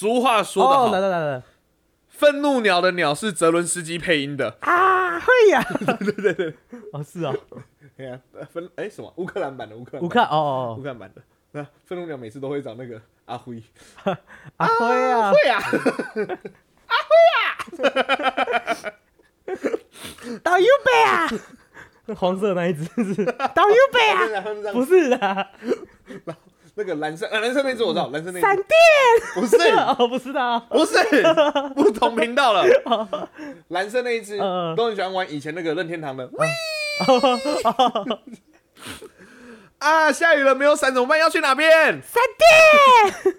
俗话说得哦，好，来来来来。愤怒鸟的鸟是泽伦斯基配音的。啊，会呀，对对对，哦是哦，哎呀，呃分哎什么？乌克兰版的乌克兰乌克哦哦乌克兰版的。那愤怒鸟每次都会找那个阿辉，阿辉，啊。会啊，阿辉啊，导游贝啊，黄色那一只是 导游贝啊，不是啊，那个蓝色，呃，蓝色那只我知道，蓝色那只。闪电，不是，哦不是的。啊，不是，不同频道了。蓝色那一只都很喜欢玩以前那个任天堂的。啊，下雨了，没有伞怎么办？要去哪边？闪电，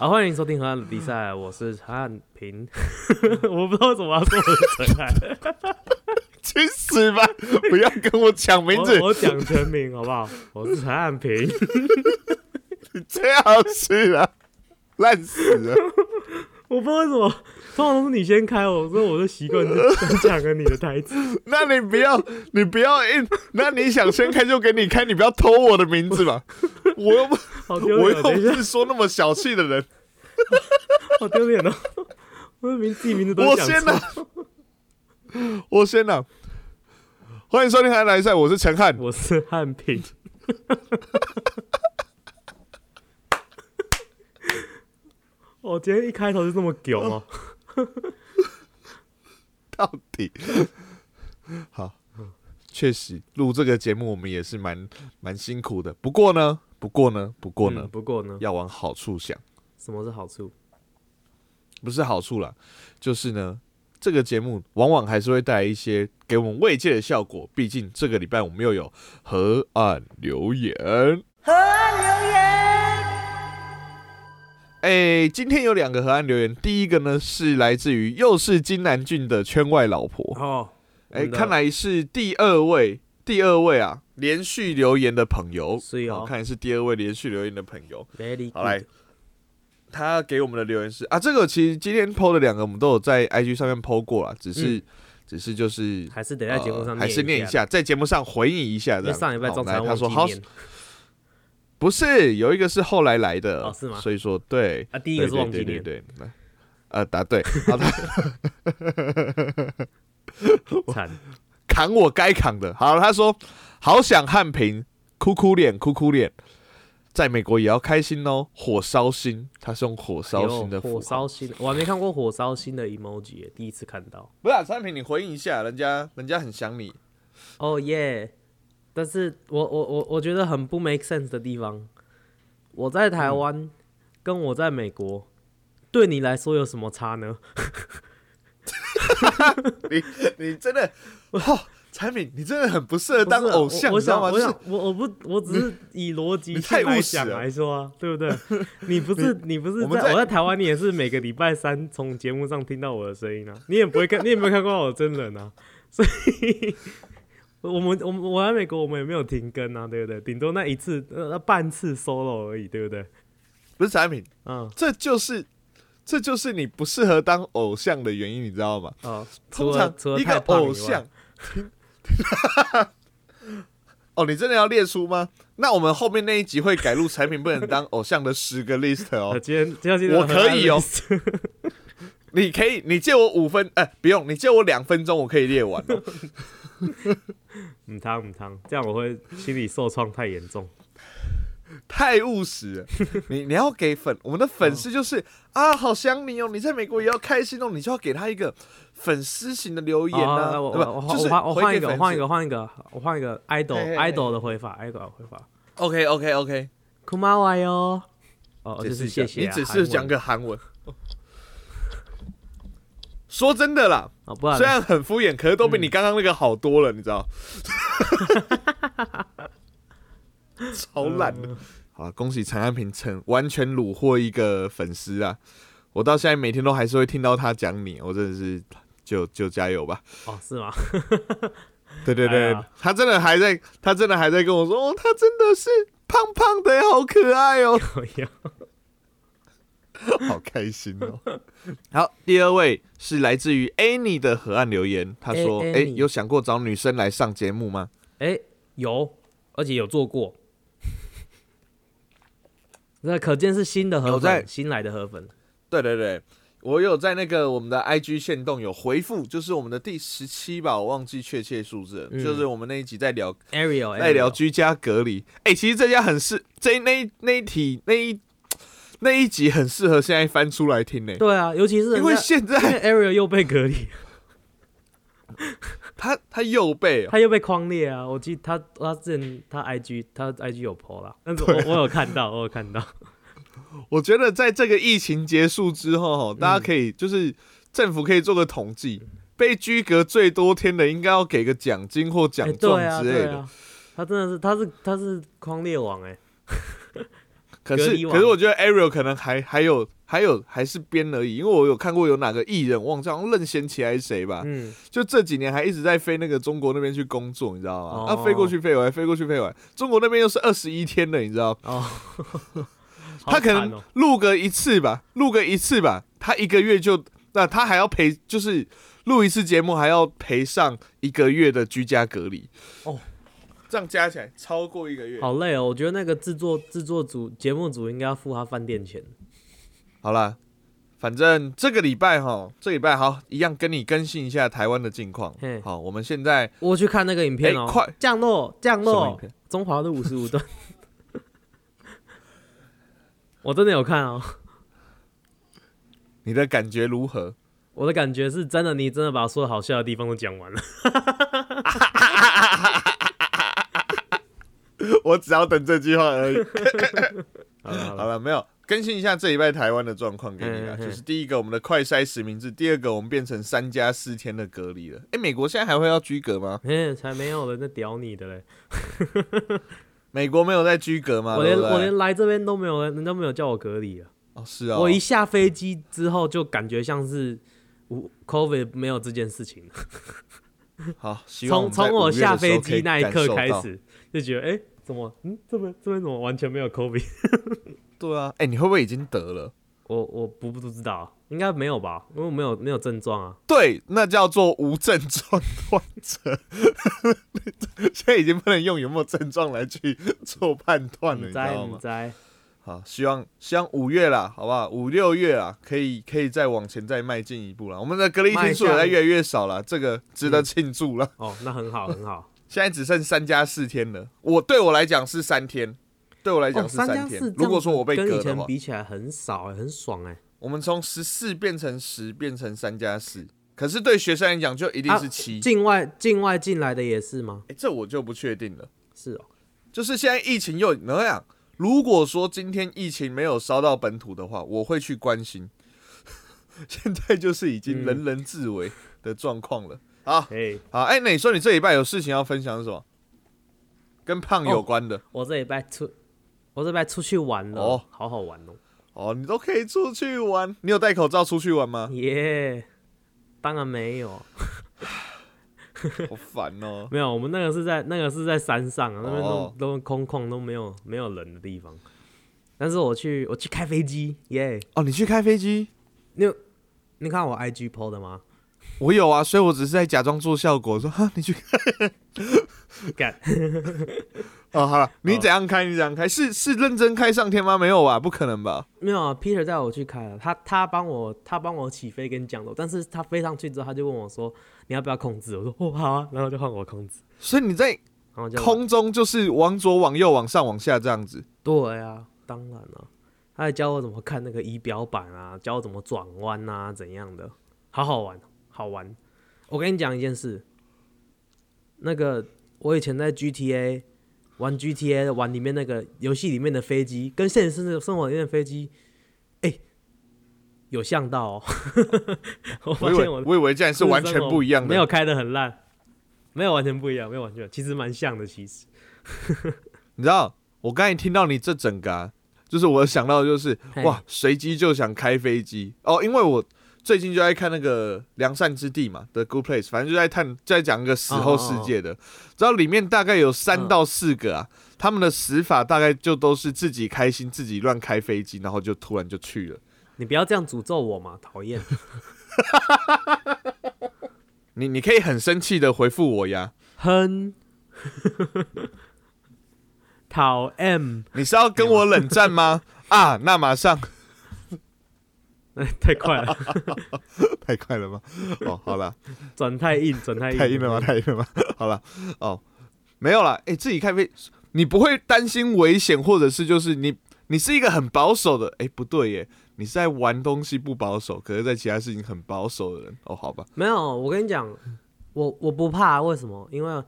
好，欢迎收听河岸的比赛，我是陈汉平，我不知道为什么要说我是陈汉，去死吧！不要跟我抢名字我，我讲全名好不好？我是陈汉平，你最好是啊，烂死了。我不知道为什么，通常都是你先开，我所以我都习惯就 讲个你的台词。那你不要，你不要硬，那你想先开就给你开，你不要偷我的名字嘛。我又不，好！我又不，是说那么小气的人。好丢脸哦！我的名自己名字都我先错呢，我先呢。欢迎收听《海来赛》，我是陈汉。我是汉平。我今天一开头就这么囧哦，到底 好，确实录这个节目我们也是蛮蛮辛苦的。不过呢，不过呢，不过呢，嗯不过呢，要往好处想，什么是好处？不是好处啦，就是呢，这个节目往往还是会带来一些给我们慰藉的效果。毕竟这个礼拜我们又有河岸留言，河岸留言，哎、今天有两个河岸留言，第一个呢是来自于又是金南俊的圈外老婆，哦，哎、看来是第二位，第二位啊，连续留言的朋友，是哦。看来是第二位连续留言的朋友。，very 好来 good，他给我们的留言是啊，这个其实今天 PO 的两个我们都有在 IG 上面 PO 过了，只是、嗯。只是就是还是得在节目上呃还是念一，下，在节目上回应一下上礼拜中好来餐他说好，不是有一个是后来来的，哦是吗？所以说对，啊，第一个是对忘记念，对对对呃，答对，好的，惨，扛我该扛的。好，他说好想汉平，哭哭脸，哭哭脸，在美国也要开心哦，火烧心，他是用火烧心的哎火烧心，我还没看过火烧心的 emoji，第一次看到。不是啊，产品你回应一下，人家人家很想你。哦耶！但是我我我我觉得很不 make sense 的地方，我在台湾、跟我在美国，对你来说有什么差呢？你你真的，哦，产品你真的很不适合当偶像，我我你知道吗？就是想我想我我不我只是以逻辑你太性来想来说啊，对不对？你不是你不是我在在我在台湾，你也是每个礼拜三从节目上听到我的声音啊，你也不会看，你也没有看过我的真人啊，所以。我们我们我在美国，我们也没有停更啊，对不对？顶多那一次呃半次 solo 而已，对不对？不是产品，嗯，这就是这就是你不适合当偶像的原因，你知道吗？哦，通常一个偶像，哦，你真的要列出吗？那我们后面那一集会改录产品不能当偶像的十个 list 哦呃。今天今天我可以哦 你可以，你借我五分，哎、不用，你借我两分钟，我可以列完哦。母汤唔汤，这样我会心理受创太严重。太务实了，你你要给粉我们的粉丝就是、啊，好想你哦，你在美国也要开心哦，你就要给他一个粉丝型的留言啊，哦我对吧？就是我我换我换一个，换一个，换一个，我换一个 idol idol 的回法，idol 的回法。OK OK OK，库玛瓦哟，哦，就是谢谢啊。你只是讲个韩文。说真的啦，哦，不然虽然很敷衍，可是都比你刚刚那个好多了，你知道？超烂的。好了，恭喜陈安平成完全虏获一个粉丝啊！我到现在每天都还是会听到他讲你，我真的是就就加油吧。哦是吗？对对对，哎他真的还在，他真的还在跟我说，哦，他真的是胖胖的，好可爱哦，好开心哦。好，第二位是来自于 Annie 的河岸留言，他说：“哎、有想过找女生来上节目吗哎，有而且有做过。那可见是新的河粉，新来的河粉。对对对，我有在那个我们的 IG 线动有回复，就是我们的第十七吧，我忘记确切数字了，嗯就是我们那一集在聊 Ariel 在聊居家隔离。哎、其实这家很是，这那一那一题那一那一集很适合现在翻出来听呢、对啊，尤其是因为现在 Ariel 又被隔离，他他右背、哦，他又被框列啊！我记他他之前他 IG 他 IG 有 PO 啦，但是我我有看到，我有看到。我觉得在这个疫情结束之后，哈，大嗯。家可以就是政府可以做个统计，被居隔最多天的应该要给个奖金或奖哎状之类的。他真的是他是他是框列王哎、可是可是我觉得 Ariel 可能还还有还有还是编而已，因为我有看过有哪个艺人忘记好像任贤齐还是谁吧，嗯，就这几年还一直在飞那个中国那边去工作，你知道吗？哦。啊，飞过去飞回来，飞过去飞回来，中国那边又是二十一天的，你知道？哦，他可能录个一次吧，录个一次吧，他一个月就那他还要赔，就是录一次节目还要赔上一个月的居家隔离。哦，这样加起来超过一个月。好累哦，我觉得那个制作制作组节目组应该要付他饭店钱。好啦，反正这个礼拜哈，这礼拜好一样跟你更新一下台湾的近况。好，我们现在我去看那个影片哦，哎快降落降落中华路五十五段，我真的有看哦。你的感觉如何？我的感觉是真的，你真的把说的好笑的地方都讲完了。我只要等这句话而已。好了没有更新一下这礼拜台湾的状况给你啦。嗯嗯嗯就是第一个，我们的快筛实名制；第二个，我们变成三加四天的隔离了。哎、美国现在还会要居隔吗？哎，才没有人在屌你的嘞！美国没有在居隔吗？我连我连来这边都没有人，人都没有叫我隔离了。哦是啊、我一下飞机之后就感觉像是无 COVID 没有这件事情。好，希望从从我下飞机机那一刻开，始，就觉得哎、诶怎么嗯这边这边怎么完全没有 COVID？对啊，哎、你会不会已经得了？我我不不知道，应该没有吧？因为我没有没有症状啊。对，那叫做无症状患者。现在已经不能用有没有症状来去做判断了，你知道吗？好，希望希望五月啦，好不好？五六月啊，可以可以再往前再迈进一步了。我们的隔离天数也在越来越少了，这个值得庆祝了。哦，那很好很好。现在只剩三加四天了，我对我来讲是三天，对我来讲哦，是三加天。四，如果说我被跟以前隔的话，比起来很少、欸，很爽哎、我们从十四变成十，变成三加四。可是对学生来讲，就一定是七、境外境外进来的也是吗？诶这我就不确定了。是哦，就是现在疫情又那样，如果说今天疫情没有烧到本土的话，我会去关心。现在就是已经嗯人人自危的状况了。好，哎，好，哎、那你说你这礼拜有事情要分享是什么？跟胖有关的我这礼拜出，我这礼拜出去玩了，哦好好玩哦，哦你都可以出去玩。你有戴口罩出去玩吗？耶、当然没有，好烦哦、没有，我们那个是在那个是在山上啊，那边都、哦都空旷，都没有没有人的地方。但是我去我去开飞机，耶、哦，你去开飞机？你有你看我 IG PO 的吗？我有啊，所以我只是在假装做效果，说哈，你去开。干，哦，好了，你怎样开？你怎样开？是是认真开上天吗？没有吧？不可能吧？没有啊，Peter 带我去开了，他他帮我他帮我起飞跟降落，但是他飞上去之后，他就问我说你要不要控制？我说哦好啊，然后就换我控制，所以你在空中就是往左、往右、往上、往下这样子。对啊，当然了，他还教我怎么看那个仪表板啊，教我怎么转弯啊，怎样的，好好玩，好玩。我跟你讲一件事，那个我以前在 GTA 玩 GTA 玩里面那个游戏里面的飞机，跟现实生生活里面的飞机，哎、有像到哦。我我以为发现我我以为这样是完全不一样的。没有开的很烂，没有完全不一样，没有完全，其实蛮像的，其实。你知道，我刚才听到你这整个、啊，就是我想到的就是哇，随机就想开飞机哦，因为我最近就在看那个《良善之地》嘛的 Good Place，反正就在探，就在讲一个死后世界的，知道里面大概有三嗯到四个啊，他们的死法大概就都是自己开心，自己乱开飞机，然后就突然就去了。你不要这样诅咒我嘛，讨厌。你你可以很生气的回复我呀，哼，讨厌你是要跟我冷战吗？啊，那马上，哎，太快了，太快了吗？哦，好了，转太硬，转太硬，太硬了吗？太硬了吗？好了，哦，没有了。哎、自己开飞，你不会担心危险，或者是就是你，你是一个很保守的。哎、不对耶，你是在玩东西不保守，可是在其他事情很保守的人。哦，好吧，没有，我跟你讲，我我不怕，为什么？因为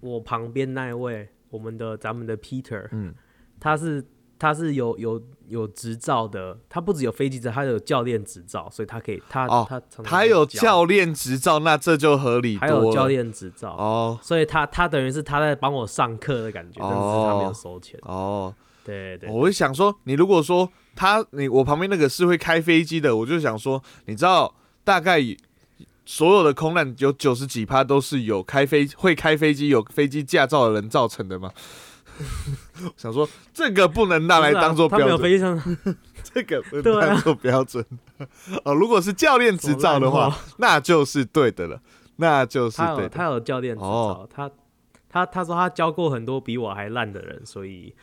我旁边那一位，我们的咱们的 Peter，嗯，他是他是有有有执照的，他不只有飞机执照，他有教练执照，所以他可以他、哦他他有教，练执照，那这就合理多了。还有教练执照，哦所以他他等于是他在帮我上课的感觉，但是他没有哦收钱。哦，对对我会想说，你如果说他你我旁边那个是会开飞机的，我就想说，你知道大概所有的空难有九十几趴都是有开飞会开飞机有飞机驾照的人造成的吗？想说这个不能拿来当做标准，这个不能当做标准。哦，如果是教练执照的话那就是对的了，那就是对他有教练执照，哦。他他他说他教过很多比我还烂的人，所以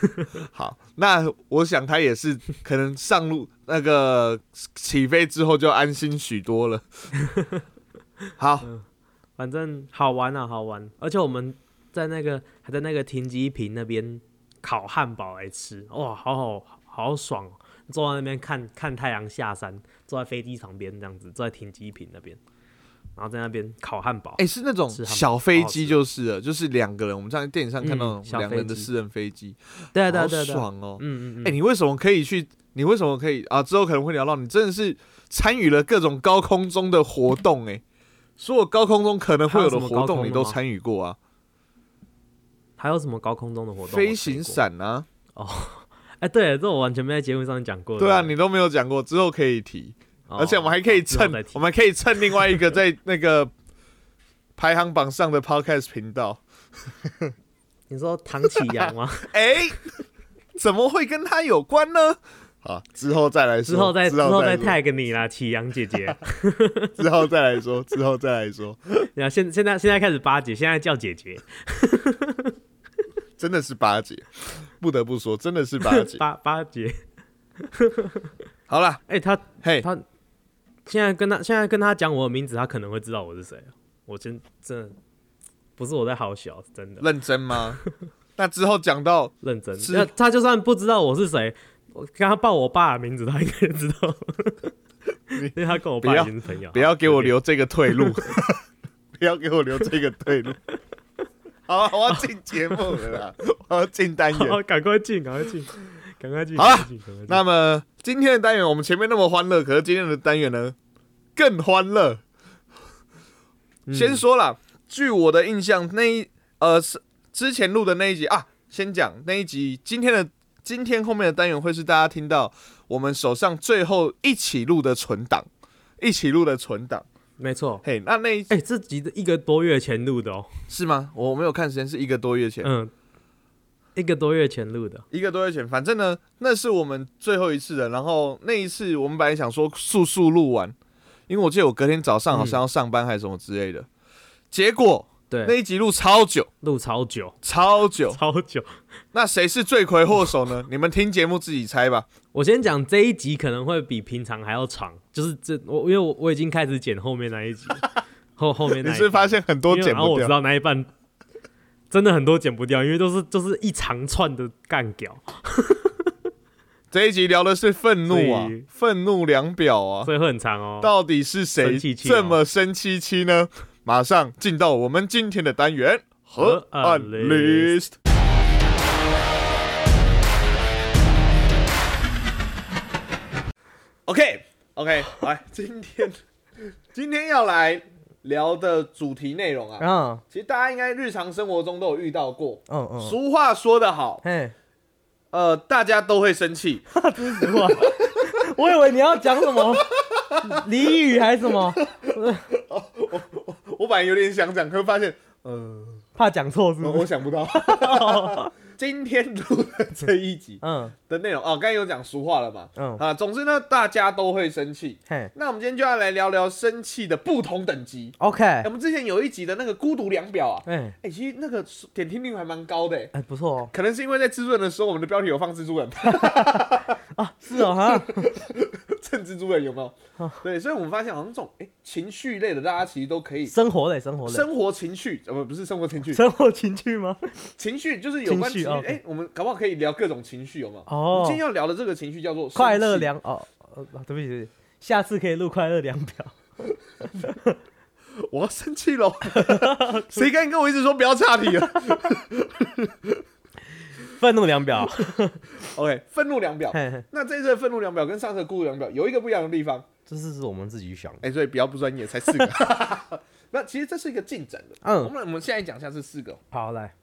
好，那我想他也是可能上路那个起飞之后就安心许多了。好，反正好玩啊，好玩。而且我们在那个还在那个停机坪那边烤汉堡来吃，哇，好好好爽、哦！坐在那边看看太阳下山，坐在飞机旁边这样子，坐在停机坪那边，然后在那边烤汉堡。哎、是那种小飞机就是了，就是两个人，我们在电影上看到两人的私人飞机，对对啊对爽哦。嗯嗯嗯。哎、你为什么可以去？你为什么可以啊？之后可能会聊到，你真的是参与了各种高空中的活动、哎，所有高空中可能会有的活动，你都参与过啊？还有什么高空中的活动？飞行。伞啊，哎，对，这我完全没在节目上讲过。对啊，你都没有讲过，之后可以提。哦而且我们还可以蹭之后再，提我们可以蹭另外一个在那个排行榜上的 podcast 频道。你说唐启阳吗？哎、怎么会跟他有关呢？好，之后再来说，之后再之之后再说 tag 你啦，启阳姐姐。之后再来说，之后再来说，你看现现在现在开始巴结，现在叫姐姐，真的是八姐，不得不说，真的是八姐。巴巴结。好了，哎、他嘿，他现在跟他现在跟他讲我的名字，他可能会知道我是谁啊。我真真的不是我在好小，是真的认真吗？那之后讲到认真。是那他就算不知道我是谁，我跟他报我爸的名字，他应该知道，因为他跟我爸不要已经是朋友。不要给我留这个退路，不要给我留这个退路。好啊，我要进节目了啦，我要进单元。好，赶快进，赶快进，赶快进。好了那么今天的单元，我们前面那么欢乐，可是今天的单元呢更欢乐。嗯先说了，据我的印象，那一呃是之前录的那一集啊，先讲那一集，今天的今天后面的单元会是大家听到我们手上最后一起录的存档，一起录的存档。没错。嘿，那那一哎、这集的一个多月前录的哦，是吗？我没有看时间，是一个多月前。嗯，一个多月前录的。一个多月前，反正呢，那是我们最后一次的。然后那一次，我们本来想说速速录完，因为我记得我隔天早上好像要上班还是什么之类的。结果对那，一集录超久，录超久，超久。超久。那谁是罪魁祸首呢？你们听节目自己猜吧。我先讲这一集可能会比平常还要长，就是这我因为我我已经开始剪后面那一集，后后面那一集你是发现很多剪不掉？然后我知道那一半真的很多剪不掉，因为都是就是一长串的干屌，这一集聊的是愤怒啊愤怒量表啊，所以会很长哦。到底是谁这么生气气呢？马上进到我们今天的单元河河岸岸 list。OK OK，来，今天今天要来聊的主题内容啊，嗯其实大家应该日常生活中都有遇到过。嗯嗯，俗话说得好，嘿，呃，大家都会生气，这是实话。我以为你要讲什么俚语还是什么，我我本来有点想讲，可是发现，呃，怕讲错是不是？我我想不到。今天录的这一集嗯。的内容哦，刚才有讲俗话了嘛，嗯，啊，总之呢，大家都会生气。嘿。那我们今天就要来聊聊生气的不同等级。，OK，哎我们之前有一集的那个孤独量表啊，哎哎、其实那个点听率还蛮高的、哎哎，不错哦，可能是因为在蜘蛛人的时候，我们的标题有放蜘蛛人，啊，是哦哈，蹭蜘蛛人有没有？哦？对，所以我们发现好像这种哎、情绪类的，大家其实都可以。生活类，生活类，生活情绪，呃不不是生活情绪，生活情绪吗？情绪就是有关情哎、我们搞不好可以聊各种情绪，有没有？我们哦今天，要聊的这个情绪叫做快乐量哦，呃，对不起，对不起，下次可以录快乐量表。我要生气了！谁敢跟我一直说不要岔题了 愤怒量表，？OK，愤怒量表。那这次的愤怒量表跟上次的孤独量表有一个不一样的地方，这次是我们自己想的。哎、所以比较不专业，才四个。那其实这是一个进展的。嗯我嗯，们我们现在讲一下这四个，好来，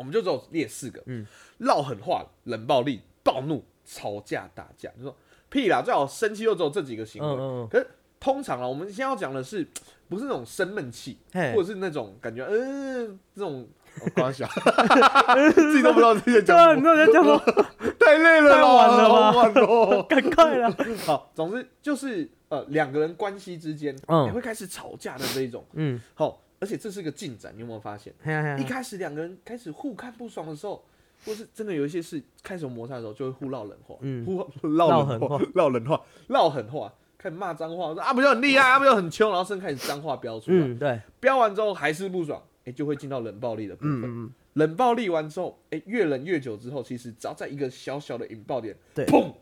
我们就只有列四个。嗯，唠狠话、冷暴力、暴怒、吵架、打架，就说屁啦，最好生气就只有这几个行为。嗯嗯嗯，可是通常啊，我们现在要讲的是，不是那种生闷气，或者是那种感觉，嗯、这种。我刚想，自己都不知道自己在讲什么，那在讲什么？太累了啦，太晚了吧好晚哦。赶快了！好，总之就是呃，两个人关系之间，嗯也会开始吵架的这一种。嗯，好，而且这是个进展，你有没有发现？一开始两个人开始互看不爽的时候，或是真的有一些事开始有摩擦的时候，就会互唠冷话，嗯。互唠冷话唠狠话，唠冷话，唠狠话，开始骂脏话，说啊不就很厉害，啊不就很凶，然后甚至开始脏话飙出来，嗯，对，飙完之后还是不爽，哎，就会进到冷暴力的部分。嗯嗯冷暴力完之后，哎，越冷越久之后，其实只要在一个小小的引爆点，对。砰，嗯，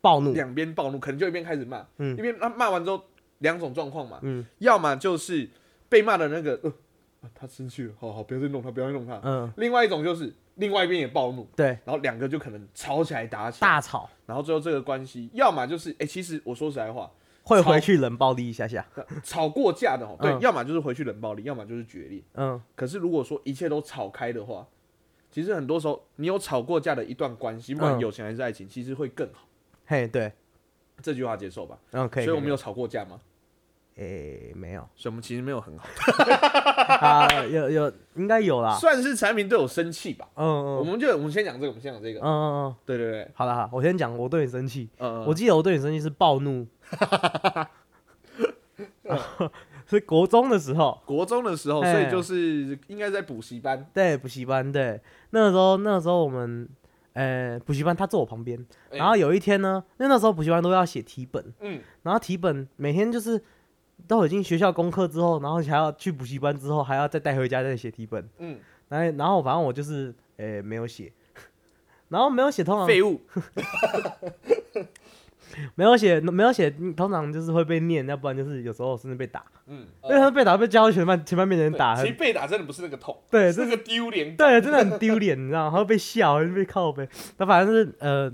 暴怒，两边暴怒，可能就一边开始骂，嗯。一边骂骂完之后，两种状况嘛，嗯。要么就是被骂的那个，呃，啊他生气了，好好不要再弄他，不要再弄他。嗯，另外一种就是另外一边也暴怒，对，然后两个就可能吵起来打起来，大吵然后最后这个关系，要么就是，哎、其实我说实在话，会回去冷暴力一下下，吵过架的哦，对，嗯要么就是回去冷暴力，要么就是决裂。嗯可是如果说一切都吵开的话，其实很多时候你有吵过架的一段关系，不管嗯友情还是爱情，其实会更好。嘿，对，这句话接受吧？嗯，可以，所以我们有吵过架吗？诶没有。所以我们其实没有很好，啊，有有应该有啦，算是产品对我生气吧。嗯嗯。我们就我们先讲这个，我们先讲这个。嗯嗯嗯，对对对，好了好，我先讲我对你生气，嗯，我记得我对你生气是暴怒，是国中的时候，国中的时候，哎所以就是应该在补习班。对补习班，对。那个时候那个时候我们。呃，补习班他坐我旁边，哎。然后有一天呢，因为那时候补习班都要写题本，嗯，然后题本每天就是都已经学校功课之后，然后还要去补习班之后还要再带回家再写题本，嗯，然后然后反正我就是呃没有写，然后没有写通常废物。没有写没有写，嗯通常就是会被念，要不然就是有时候甚至被打，嗯，因为他被打被教全班全班面人打，其实被打真的不是那个痛，对，这是那个丢脸。对，真的很丢脸，你知道吗？还会被笑，还会被靠背。那反正是呃，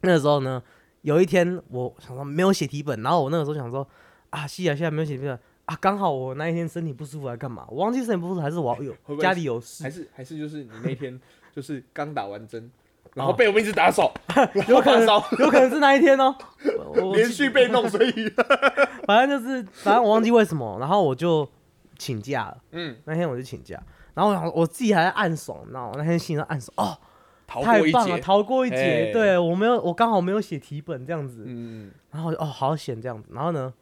那个时候呢，有一天我想说没有写题本，然后我那个时候想说啊，是啊，现在没有写题本啊，刚好我那一天身体不舒服来干嘛？我忘记身体不舒服还是我有 家里有还事，是还是就是你那天 就是刚打完针，然后被我们一直打手，然有可能有可能是那一天哦、连续被弄，所以反正就是反正我忘记为什么，然后我就请假了。嗯，那天我就请假，然后我自己还在暗爽，你知道吗？那天心里在暗爽，哦，逃过一太棒了，劫。逃过一劫。哎对我没有，我刚好没有写题本这样子，嗯，然后哦好险这样子。然后呢，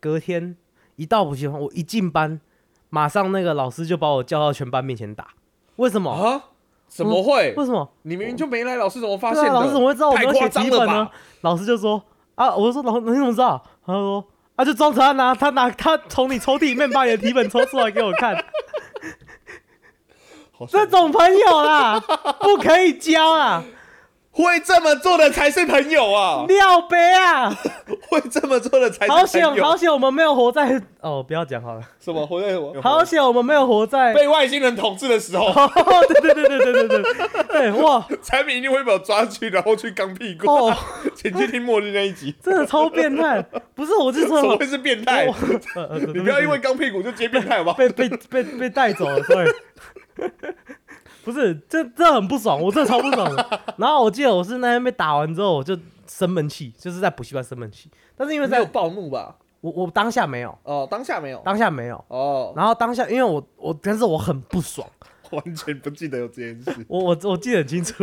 隔天一到补习班，我一进班，马上那个老师就把我叫到全班面前打。为什么？啊？怎么会？为什么？你明明就没来，老师怎么发现的？啊，老师怎么会知道我没有写题本呢？？老师就说啊，我就说老你怎么知道？他说啊，就装成他拿他拿他从你抽屉里面把你的题本抽出来给我看。这种朋友啦，不可以交啊，会这么做的才是朋友啊！尿杯啊！会这么做的才好险，是朋友。好险，我们没有活在哦，不要讲好了。什么？活在我好险，我们没有活在。被外星人统治的时候，哦，对对对对对对对对，哇产品一定会被我抓去，然后去刚屁股。哦，请去听末日那一集。真的超变态。不是，我是说怎么会是变态？呃呃，你不要因为刚屁股就接变态好不好？被被被被带走了，对。不是，这这很不爽，我真的超不爽的。然后我记得我是那天被打完之后，我就生闷气，就是在补习班生闷气。但是因为在没有暴怒吧？我我当下没有，哦，当下没有。当下没有。哦，然后当下因为我我，但是我很不爽，完全不记得有这件事。我我我记得很清楚，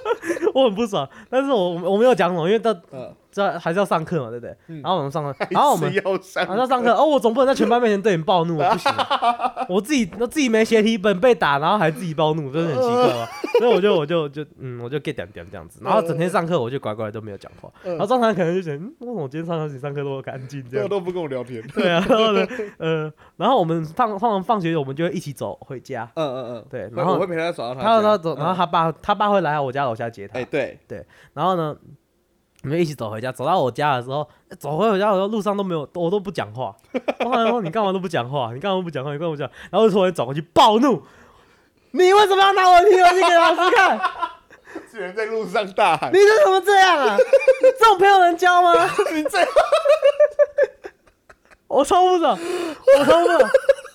我很不爽，但是我我没有讲什么，因为到嗯，这还是要上课嘛，对不对？嗯然后我们上课，然后我们还是要上还是要上课，哦，我总不能在全班面前对你暴怒，不行，我自己我自己没写题本被打，然后还自己暴怒，真的很奇怪吧？所以我就我就就嗯，我就 get 点点这样子，然后整天上课我就乖乖都没有讲话，嗯然后张常可能就想，嗯，为什么我今天上课你上课都很安静这样？都不跟我聊天。对啊，然后呢，呃，然后我们放放放学我们就会一起走回家，嗯嗯嗯，对，然后我会陪他走到他家。他他走，然后嗯他爸他爸会来我家楼下接他哎，，对，然后呢，我们一起走回家。走到我家的时候，走回我家的时候，路上都没有，我都不讲话。我好像说你干嘛都不讲话？你干嘛不讲话？你干嘛不讲？然后就突然转过去暴怒：“你为什么要拿我的提文机给老师看？居然在路上大喊你，为什么这样啊？这种朋友能交吗 你这，？”我超不爽，我超不爽，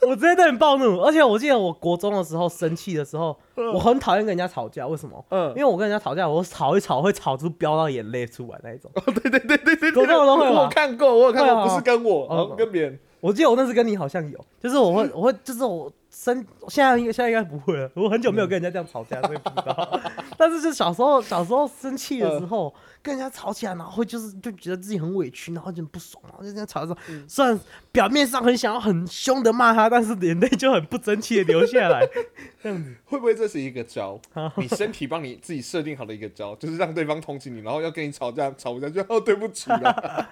我直接对你暴怒。而且我记得我国中的时候生气的时候，我很讨厌跟人家吵架。为什么？因嗯，为我跟人家吵架，我吵一吵会吵出飙到眼泪出来那一种。对对对对对，国中的都会我看过，我有看过，不是跟我，跟别人。我记得我那次跟你好像有，就是我会，我会，就是我生，现在应该现在应该不会了，我很久没有跟人家这样吵架，所以不知道。但是就小时候，小时候生气的时候，跟人家吵起来，然后会就是就觉得自己很委屈，然后就很不爽，然后就这样吵的时候，虽然表面上很想要很凶的骂他，但是眼泪就很不争气的流下来，这样子。会不会这是一个招？你身体帮你自己设定好的一个招，就是让对方同情你，然后要跟你吵架，吵不下去，哦，对不起了，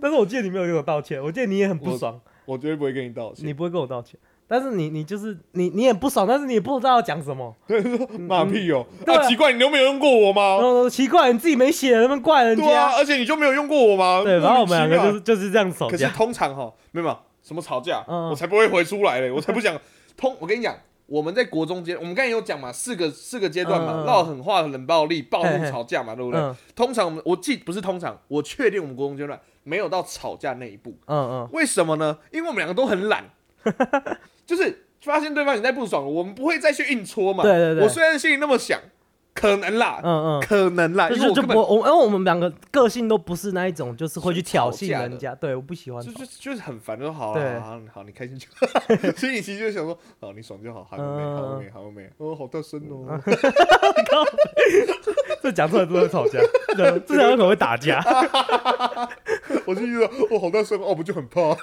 但是我记得你没有跟我道歉，我记得你也很不爽，我绝对不会跟你道歉。你不会跟我道歉。但是你你就是你你也不爽，但是你也不知道要讲什么。对，马屁哦！对啊啊，奇怪，你都没有用过我吗？后奇怪，你自己没写，能不能怪人家对啊，而且你就没有用过我吗？对，然后我们两个就是就是这样吵架。可是。通常哈，没有什么吵架，嗯我才不会回出来嘞，我才不想通。我跟你讲，我们在国中间，我们刚才有讲嘛，四个四个阶段嘛闹狠话、冷暴力、暴怒、嘿嘿吵架嘛，对不对？嗯通常我们我记不是通常，我确定我们国中阶段没有到吵架那一步。嗯嗯，为什么呢？因为我们两个都很懒，就是发现对方你在不爽，我们不会再去硬戳嘛。对对对我虽然心里那么想，可能啦，嗯嗯，可能啦，就因为我我，因为我们两个个性都不是那一种，就是会去挑衅人家。对，我不喜欢。就就就是很烦，就说好对了，好好好，你开心就好。所以你其实就想说，好，你爽就好，还有没，嗯还有没，还有没，哦，好大声哦，这讲出来真的会吵架，这这两个可能会打架，我就觉得，哦，好大声哦，我就很怕。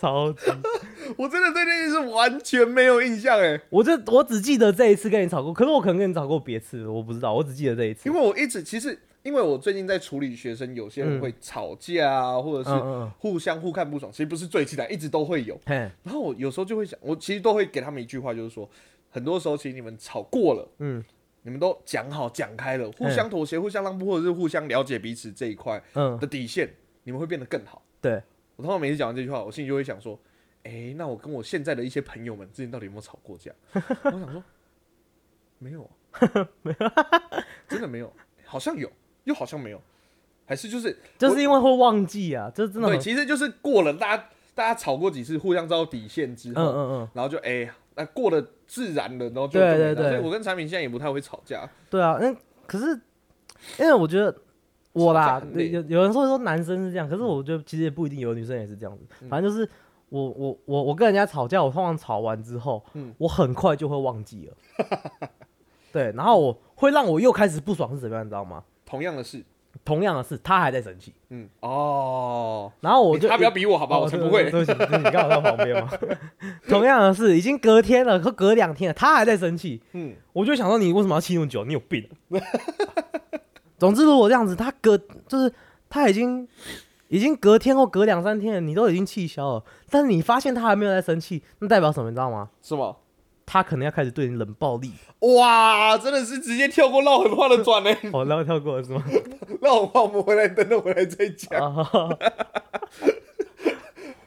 超级。我真的对这件事完全没有印象哎，我这我只记得这一次跟你吵过，可是我可能跟你吵过别次，我不知道，我只记得这一次。因为我一直其实，因为我最近在处理学生，有些人嗯会吵架啊，或者是互相互看不爽，其实不是最期待，一直都会有。嘿，然后我有时候就会想，我其实都会给他们一句话，就是说，很多时候其实你们吵过了，嗯你们都讲好讲开了，互相妥协、互相让步，或者是互相了解彼此这一块嗯，的底线，你们会变得更好。对，我通常每次讲完这句话，我心里就会想说，哎、那我跟我现在的一些朋友们之前到底有没有吵过架？我想说，没有、啊，没有，真的没有，好像有，又好像没有，还是就是就是因为会忘记啊，这真的对，其实就是过了大家大家吵过几次，互相知道底线之后，嗯嗯嗯，然后就哎，那、过了自然了，然后就对对对所以我跟产品现在也不太会吵架。对啊，那可是因为我觉得我啦有有人说说男生是这样，可是我觉得其实也不一定，有女生也是这样子。嗯反正就是我我我我跟人家吵架，我通常吵完之后，嗯我很快就会忘记了。对，然后我会让我又开始不爽是怎么样，你知道吗？同样的事，同样的事，他还在生气，嗯，哦，然后我就他不要逼我好吧，哦我才不会。对对不起，对不起你刚好在旁边嘛。同样的事，已经隔天了，和隔两天了，他还在生气，嗯，我就想说你为什么要气那么久？你有病。总之，如果这样子，他隔就是他已经已经隔天或隔两三天了，你都已经气消了，但是你发现他还没有在生气，那代表什么？你知道吗？是吗？他可能要开始对你冷暴力。哇，真的是直接跳过唠狠话的转呢。哦，然后跳过了是吗？唠狠话我们回来，等等回来再讲。啊，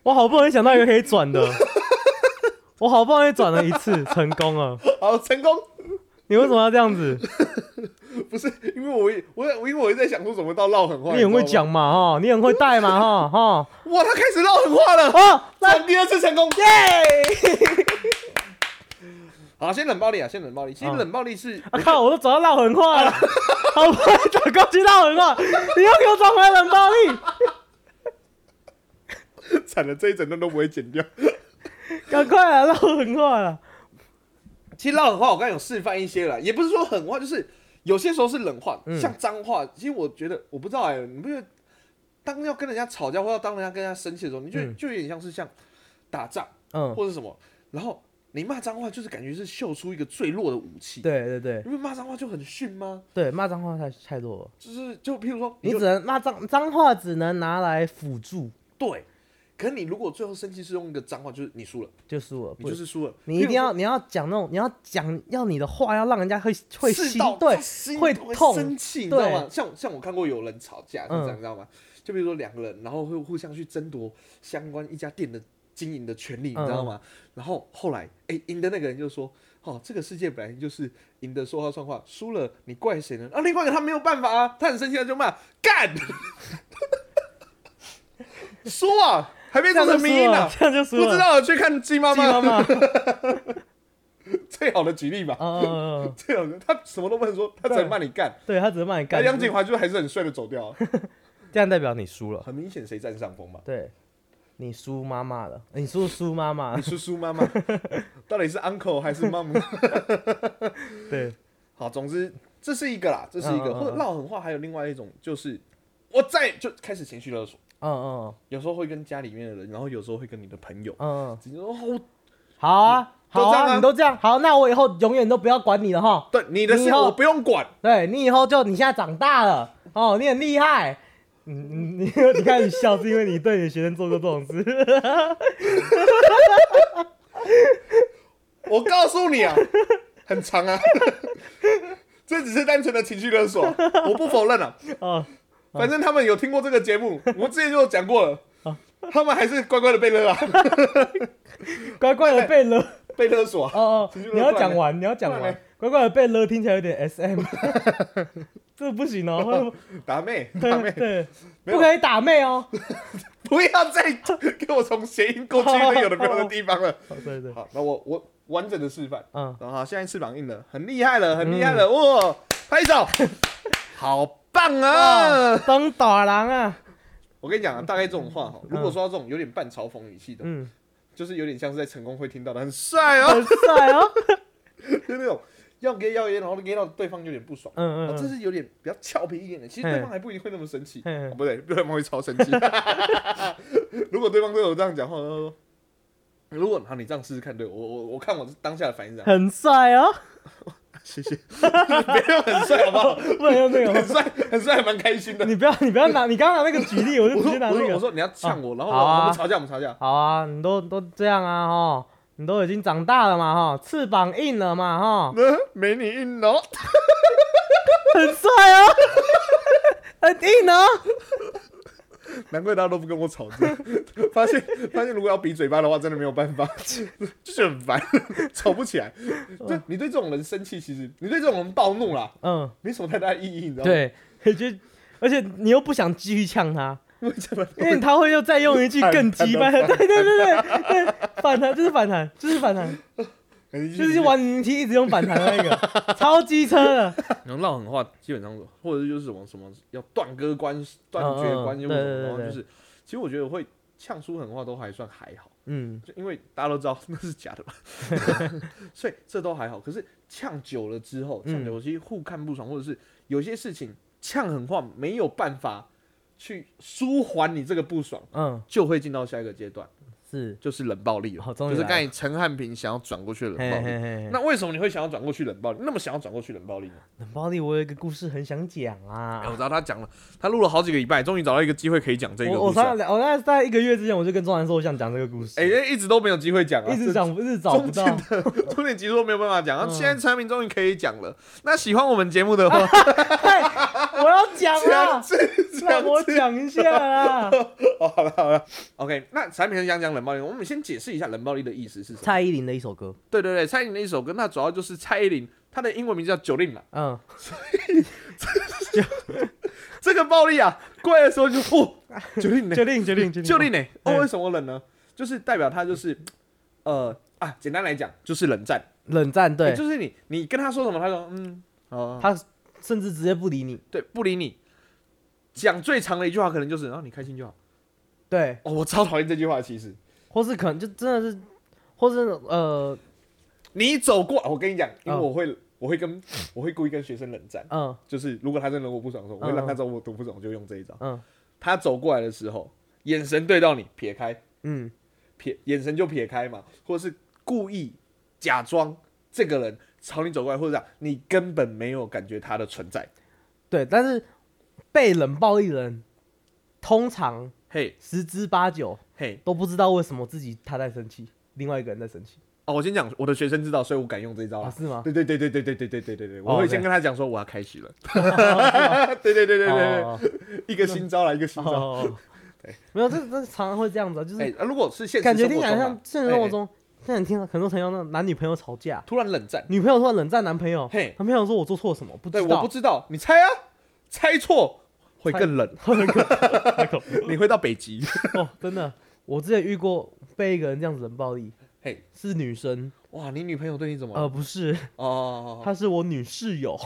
我好不容易想到一个可以转的，我好不容易转了一次，成功了。好，成功。你为什么要这样子？不是因为我也我我因为我一直在想说怎么到唠狠话，你很会讲嘛，哈，你很会带嘛，哈，哈，哇，他开始唠狠话了，哦，来，第二次成功。耶！好，先冷暴力啊，先冷暴力。其实嗯冷暴力是，啊靠，我都走到唠狠话了，好不容易转过去唠狠话，你又给我转回来冷暴力，惨了，这一整段都不会剪掉。赶快啊，绕狠话了。其其实唠狠话我刚才有示范一些了，也不是说狠话，就是有些时候是冷话，嗯像脏话。其实我觉得我不知道哎、你不觉得当要跟人家吵架或者当人家跟人家生气的时候，你就、嗯就有点像是像打仗嗯，或者什么，然后你骂脏话就是感觉是秀出一个最弱的武器。，对对对因为骂脏话就很逊吗？对，骂脏话太太弱了，就是就譬如说就你只能骂脏脏话，只能拿来辅助，对，可是你如果最后生气是用一个脏话，就是你输了，就输了。你就是输了。你一定要你要讲那种你要讲要你的话要让人家会会心对心会会痛生气，你知道吗？像像我看过有人吵架是这样，嗯你知道吗？就比如说两个人，然后会互相去争夺相关一家店的经营的权利，你知嗯道吗？然后后来，哎，赢的那个人就说：“哦，这个世界本来就是赢的说话算话，输了你怪谁呢？”啊，另外一个他没有办法啊，他很生气，他就骂干，说啊，还被这样就输做成迷音了，啊！这样就输了。不知道去看鸡妈鸡妈妈，妈，最好的举例吧。嗯嗯嗯嗯，最好的，他什么都不能说，他只能骂你干。对他只能骂你那干。杨景华就还是很帅的走掉啊，这样代表你输了。很明显谁占上风嘛？对，你输妈妈了，你输输妈妈你。输输妈妈到底是 uncle 还是 mom？对，好，总之这是一个啦，这是一个，嗯嗯嗯或者唠狠话，还有另外一种就是我再就开始情绪勒索，嗯嗯有时候会跟家里面的人，然后有时候会跟你的朋友，嗯嗯，直接说哦，好啊，好啊，你都这样，好，那我以后永远都不要管你了哈。对你的事我不用管，对你以后就你现在长大了哦，你很厉害。嗯，你 你你看你笑是因为你对你的学生做过这种事。我告诉你啊，很长啊，这只是单纯的情绪勒索，我不否认啊。哦，反正他们有听过这个节目，我之前就有讲过了，他们还是乖乖的被勒啊，乖乖的被勒。被勒索啊。哦哦你要讲完，你要讲完。乖乖的被勒听起来有点 S M，这不行哦，打妹，打妹，对，不可以打妹哦。不要再给我从谐音过去那有的没有的地方了。好对对，好，那我我完整的示范。嗯，然后好，现在翅膀硬了，很厉害了，很厉害了，哇！拍手，好棒啊！当大人啊，我跟你讲啊，大概这种话哈，如果说到这种有点半嘲讽语气的，嗯，就是有点像是在成功会听到的，很帅哦，很帅哦。就那种要给要给，然后给到对方有点不爽。嗯嗯，哦这是有点比较俏皮一点的，其实对方还不一定会那么生气，不对，对方会超生气。如果对方对我这样讲话，他说如果好，你这样试试看，对我我我看我当下的反应是这样，很帅哦。谢谢，别用很帅好不好？不能用那个，很帅，很帅，还蛮开心的。你不要你不要拿，你刚刚拿那个举例，我就直接拿那个。我说你要呛我，然后我们吵架，我们吵架。好啊，你都都这样啊哈，你都已经长大了嘛哈，翅膀硬了嘛哈，呃美女硬哦，很帅哦，很硬哦。难怪大家都不跟我吵架。发 现发现，如果要比嘴巴的话，真的没有办法，就是很烦，吵不起来。对，你对这种人生气，其实你对这种人暴怒啦，嗯，没什么太大意义，你知道吗？对，就而且你又不想继续呛他，为什么？因为他会又再用一句更鸡掰的，对对对对对，反弹就是反弹，就是反弹，就就是玩你题一直用反弹的那个，超机车的。然后唠狠话，基本上或者就是什么什么要断割关系、断绝关系，或者什么，就是，其实我觉得会呛出狠话都还算还好，嗯，就因为大家都知道那是假的嘛，所以这都还好。可是呛久了之后，呛久了其实互看不爽，或者是有些事情呛狠话没有办法去舒缓你这个不爽，嗯，就会进到下一个阶段，是，就是冷暴力就是刚才陈汉平想要转过去的冷暴力。嘿嘿，那为什么你会想要转过去冷暴力？那么想要转过去冷暴力呢？冷暴力，我有一个故事很想讲啊我啊。知道他讲了，他录了好几个礼拜，终于找到一个机会可以讲这个我。上我大概在一个月之前，我就跟庄兰说我想讲这个故事，哎、一直都没有机会讲啊，一直讲，一直找不到。这中间集数都没有办法讲，然后嗯现在产品终于可以讲了。那喜欢我们节目的话，我要讲啊，强制让我讲一下啊。哦，好了好了，OK，那产品很想讲冷暴力，我们先解释一下冷暴力的意思是什么。蔡依林的一首歌，对对对，蔡依林的一首歌，那主要就是蔡依林，她的英文名字叫九令嘛。嗯，所以这个暴力啊，过来的时候就哦，九令呢，决定决定决定，九令呢，哦，嗯为什么冷呢？就是代表他就是，呃啊，简单来讲就是冷战。冷战，欸对，就是你你跟他说什么，他说嗯，哦，他甚至直接不理你，对，不理你。讲最长的一句话可能就是，然、后你开心就好。对，哦，我超讨厌这句话，其实。或是可能就真的是，或是呃，你走过，我跟你讲，因为嗯。我会我会跟我会故意跟学生冷战，嗯。就是如果他真的惹我不爽的时候，我会让他嗯知道我读不懂，就用这一招。嗯。他走过来的时候，眼神对到你，撇开，嗯，撇眼神就撇开嘛，或者是故意假装这个人朝你走过来，或者这样你根本没有感觉他的存在。对，但是被冷暴力的人，通常嘿十之八九嘿，都不知道为什么自己他在生气，另外一个人在生气哦，我先讲，我的学生知道，所以我敢用这一招。是吗？对对对对对对对对对对对，哦我会先跟他讲说我要开始了。哦对对对对对一个新招来，一个新招。没有，这这常常会这样子啊，就是如果是现实感觉听起来像现实生活哎中，现在你听到很多朋友那种男女朋友吵架，突然冷战，女朋友突然冷战男朋友，嘿，男朋友说我做错什么，不对，知道我不，知道，你猜啊，猜错会更冷，太恐怖你会到北极。哦，真的，我之前遇过被一个人这样子冷暴力，嘿，是女生，哇，你女朋友对你怎么呃，不是，哦，她是我女室友，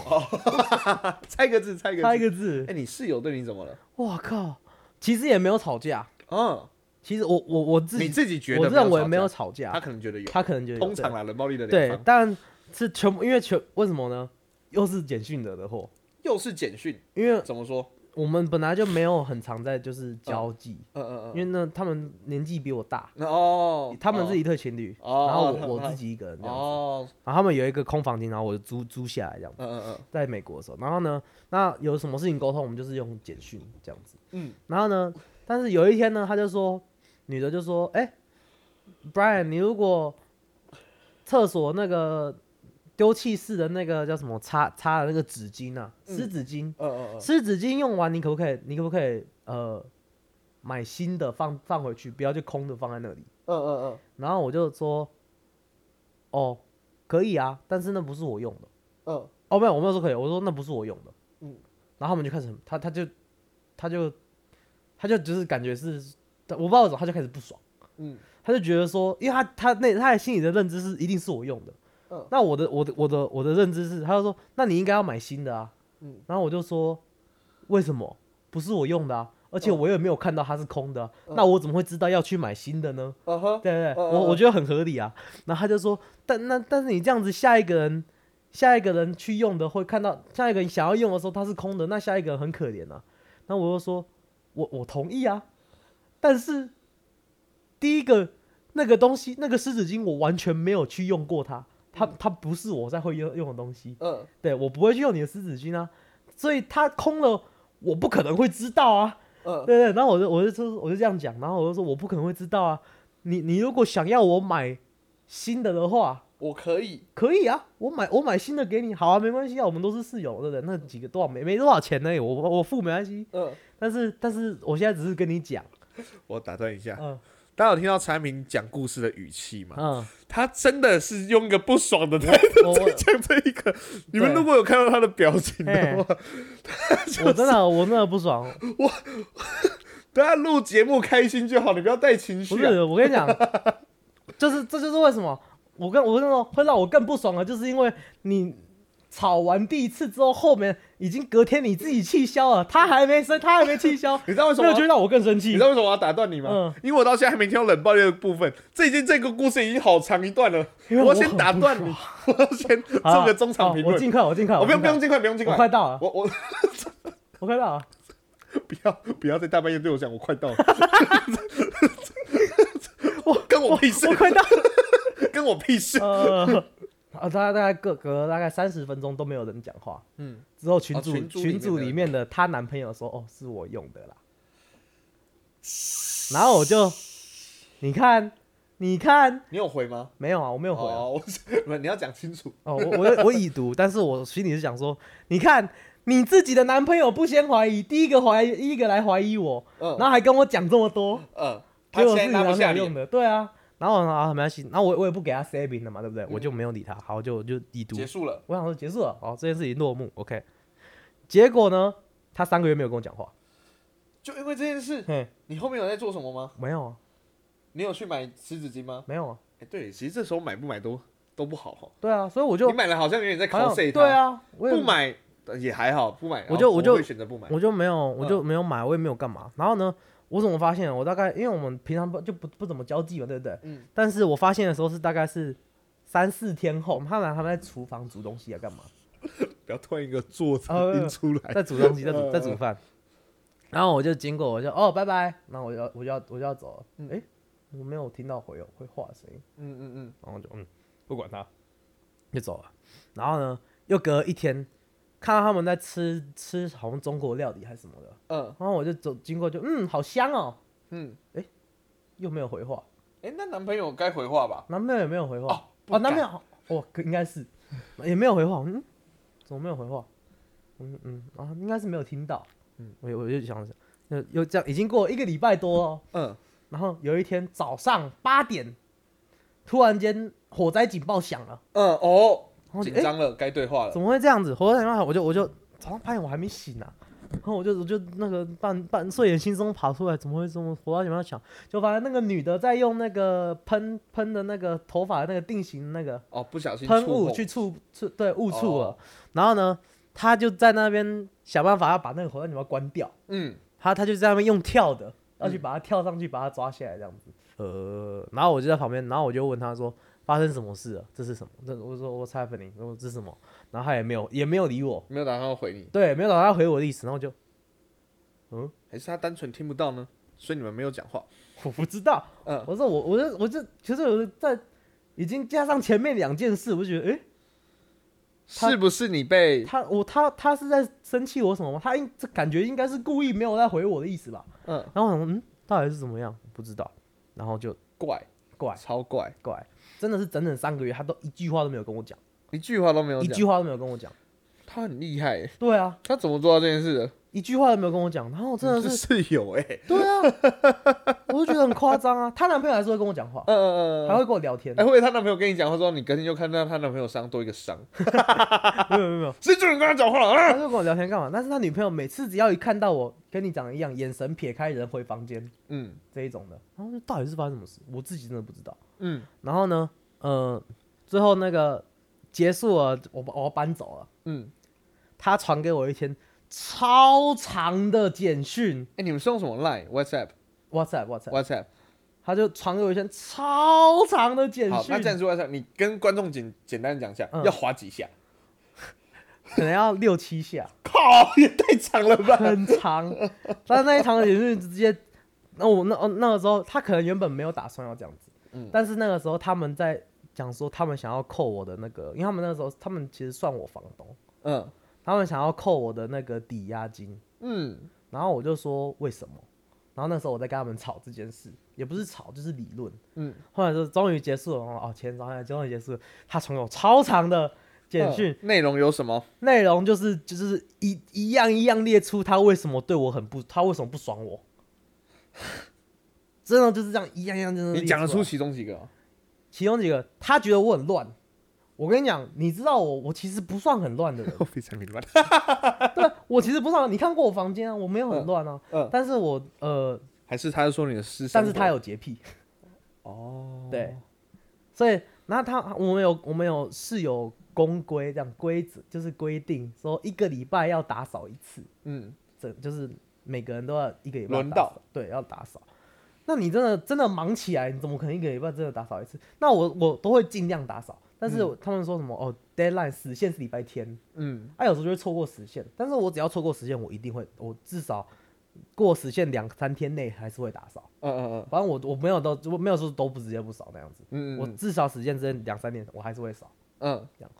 猜一个字，猜一个字，猜一个字。哎，，你室友对你怎么了？哇靠，其实也没有吵架，嗯，其实我我我自己你自己觉得我认为没有吵架，他可能觉得有。他可能觉得有通常啦，冷暴力的对，两方。但是全部因为全为什么呢？又是简讯惹的祸，又是简讯，因为怎么说？我们本来就没有很常在就是交际，嗯嗯嗯，因为呢他们年纪比我大，哦，他们是一对情侣，哦，然后哦我我自己一个人这样子，哦，然后他们有一个空房间，然后我就租租下来这样子，嗯嗯嗯。在美国的时候，然后呢，那有什么事情沟通，我们就是用简讯这样子，嗯，然后呢，但是有一天呢，他就说，女的就说，哎、b r i a n 你如果厕所那个丢弃式的那个叫什么擦擦的那个纸巾啊，嗯湿纸巾，嗯嗯嗯，湿纸巾用完，你可不可以？你可不可以呃买新的放放回去，不要就空的放在那里？嗯嗯嗯，然后我就说，哦，可以啊，但是那不是我用的。嗯哦，没有，我没有说可以，我说那不是我用的。嗯然后他们就开始，他他就他就他就就是感觉是，我不知道怎么，他就开始不爽，嗯他就觉得说，因为他他那他的心里的认知是一定是我用的。嗯。那我的我的我的我的认知是，他就说，那你应该要买新的啊。嗯。然后我就说，为什么？不是我用的啊？而且嗯。我也没有看到它是空的啊、嗯。那我怎么会知道要去买新的呢？对对对，我我觉得很合理啊。然后他就说，但那但是你这样子，下一个人下一个人去用的会看到下一个人想要用的时候它是空的，那下一个人很可怜啊。然后我就说，我我同意啊，但是第一个那个东西那个湿纸巾我完全没有去用过它，它它不是我在会用用的东西，嗯。对我不会去用你的湿纸巾啊，所以它空了我不可能会知道啊。嗯。对对，然后我就我就说我就这样讲，然后我就说我不可能会知道啊。你你如果想要我买新的的话，我可以，可以啊，我买我买新的给你，好啊，没关系啊，我们都是室友，对不对？那几个多少没没多少钱呢，我我付没关系。嗯，但是但是我现在只是跟你讲，我打断一下，嗯大家有听到产品讲故事的语气吗？嗯，他真的是用一个不爽的态度我在讲这一个。你们如果有看到他的表情的嘿话，我真的我真的不爽，我 大家录节目开心就好，你不要带情绪啊。不是我跟你讲，就是这就是为什么我跟我跟你说会让我更不爽的，就是因为你吵完第一次之后，后面已经隔天你自己气消了，他还没生，他还没气消，你知道为什么吗？那就会让我更生气你知。道为什么我要打断你吗？嗯因为我到现在还没听到冷暴力的部分，这已经这个故事已经好长一段了。我要先打断你，我要先好做个中场评论。我尽快，我尽快，我不用不用尽尽快，不用尽快，我快。快到了，我我 我快到了。不要不要在大半夜对我讲，我快到了。我跟我屁事我，快到了。跟我屁事。呃，啊，大概大概隔隔了大概三十分钟都没有人讲话，嗯，之后群主、哦群主里面的里面的她男朋友说：“哦，是我用的啦。”然后我就，你看，你看，你有回吗？没有啊，我没有回啊。哦，我不是你要讲清楚。哦，我我我已读，但是我心里是想说，你看你自己的男朋友不先怀疑，第一个怀疑，第一个来怀疑我，嗯然后还跟我讲这么多，嗯，他结果是你男朋友用的，对啊。然后啊，没关系，然后我我也不给他 saving 了嘛，对不对？我就没有理他，好，就就已读。结束了。我想说结束了，好，这件事情落幕，OK。结果呢，他三个月没有跟我讲话，就因为这件事，嘿，你后面有在做什么吗？没有啊，你有去买湿纸巾吗？没有啊，哎，对，其实这时候买不买都都不好哈。对啊，所以我就你买了好像有点在 cos 他。对，啊，不买也还好，不买我就我就会选择不买。我就没有，我嗯就没有买，我也没有干嘛。然后呢，我怎么发现？我大概因为我们平常不就不不怎么交际嘛，对不对？嗯但是我发现的时候是大概是三四天后，他们他们在厨房煮东西啊，干嘛？不要突然一个坐着呃音出来。在煮东西，在煮嗯在煮饭。然后我就经过，我就哦拜拜，然后我就要我就要我就要走了。嗯诶，我没有听到回回话的声音，嗯嗯嗯，然后我就嗯不管他，就走了。然后呢，又隔一天，看到他们在吃吃好像中国料理还是什么的，嗯。然后我就走经过就嗯好香哦，嗯，又没有回话，哎，那男朋友该回话吧？男朋友也没有回话。哦不哦，男朋友哦可应该是。也没有回话，嗯，怎么没有回话？嗯嗯啊，应该是没有听到。嗯，我我就想想，又又这样，已经过了一个礼拜多了。嗯，然后有一天早上八点，突然间火灾警报响了，嗯哦，紧张了，该对话了怎。么会这样子？火灾警报响，我就我就早上八点我还没醒啊，然后我就我就那个半半睡眼惺忪跑出来，怎么会这么火灾警报响？就发现那个女的在用那个喷喷的那个头发的那个定型那个哦，不小心喷雾去触触对误触了，哦然后呢，她就在那边想办法要把那个火灾警报关掉。嗯，她她就在那边用跳的，要去嗯把它跳上去，把它抓下来这样子。呃，然后我就在旁边，然后我就问他说发生什么事了？这是什么？这我说 What's happening？我说这是什么？然后他也没有也没有理我，没有打算要回你，对，没有打算回我的意思，然后就嗯，还是他单纯听不到呢？所以你们没有讲话。我不知道。嗯我说我我就我就其实我在已经加上前面两件事，我就觉得诶，他是不是你被？他我他他是在生气我什么吗？他应这感觉应该是故意没有在回我的意思吧？嗯，然后我嗯，到底是怎么样？不知道。然后就怪，怪超怪，怪，真的是整整三个月，他都一句话都没有跟我讲，一句话都没有。一句话都没有跟我讲。他很厉害耶，对啊，他怎么做到这件事的？一句话都没有跟我讲，然后真的是是，室友哎。对啊，我就觉得很夸张啊。她男朋友还是会跟我讲话，嗯嗯嗯。还会跟我聊天哎，。会她男朋友跟你讲话之后，你隔天就看到她男朋友伤多一个伤？没有没有没有，谁准你跟他讲话了啊？他就跟我聊天干嘛？但是他女朋友每次只要一看到我，跟你长得一样，眼神撇开人回房间嗯这一种的，然后就到底是发生什么事，我自己真的不知道。嗯然后呢，呃，最后那个结束了，我我要搬走了。嗯。他传给我一篇超长的简讯哎，你们是用什么 Line、WhatsApp、，WhatsApp WhatsApp，WhatsApp？他就传给我一篇超长的简好，讯那，这样是 WhatsApp，你跟观众简简单讲一下，嗯要划几下？可能要六七下，靠，也太长了吧？很长。但那一长的简讯直接，那我那哦那个时候他可能原本没有打算要这样子，嗯。但是那个时候他们在讲说他们想要扣我的那个，因为他们那个时候他们其实算我房东，嗯。他们想要扣我的那个抵押金，嗯。然后我就说为什么？然后那时候我在跟他们吵这件事，也不是吵，就是理论。嗯，后来就终于结束了，哦，前早上终于结束了，他从有超长的简讯，嗯内容有什么？内容就是就是一一样一样列出他为什么对我很不，他为什么不爽我，真的就是这样一样一样真的。你讲得出？其中几个吗？其中几个，他觉得我很乱。我跟你讲，你知道我，我其实不算很乱的人，我非常明白。对我其实不算。你看过我房间啊，我没有很乱啊，嗯，但是我呃，还是他说你的私生活，但是他有洁癖，哦，对，所以那他我们有我们有室友公规这样规则，就是规定说一个礼拜要打扫一次，嗯，这就是每个人都要一个礼拜轮到，对，要打扫。那你真的真的忙起来，你怎么可能一个礼拜真的打扫一次？那我我都会尽量打扫，但是他们说什么、哦，deadline 死线是礼拜天，嗯。啊，有时候就会错过时限，但是我只要错过时限，我一定会，我至少过时限两三天内还是会打扫。嗯嗯嗯。反正我我没有都我没有说都不直接不扫那样子，嗯嗯我至少时间之间两三年我还是会扫。嗯。这样。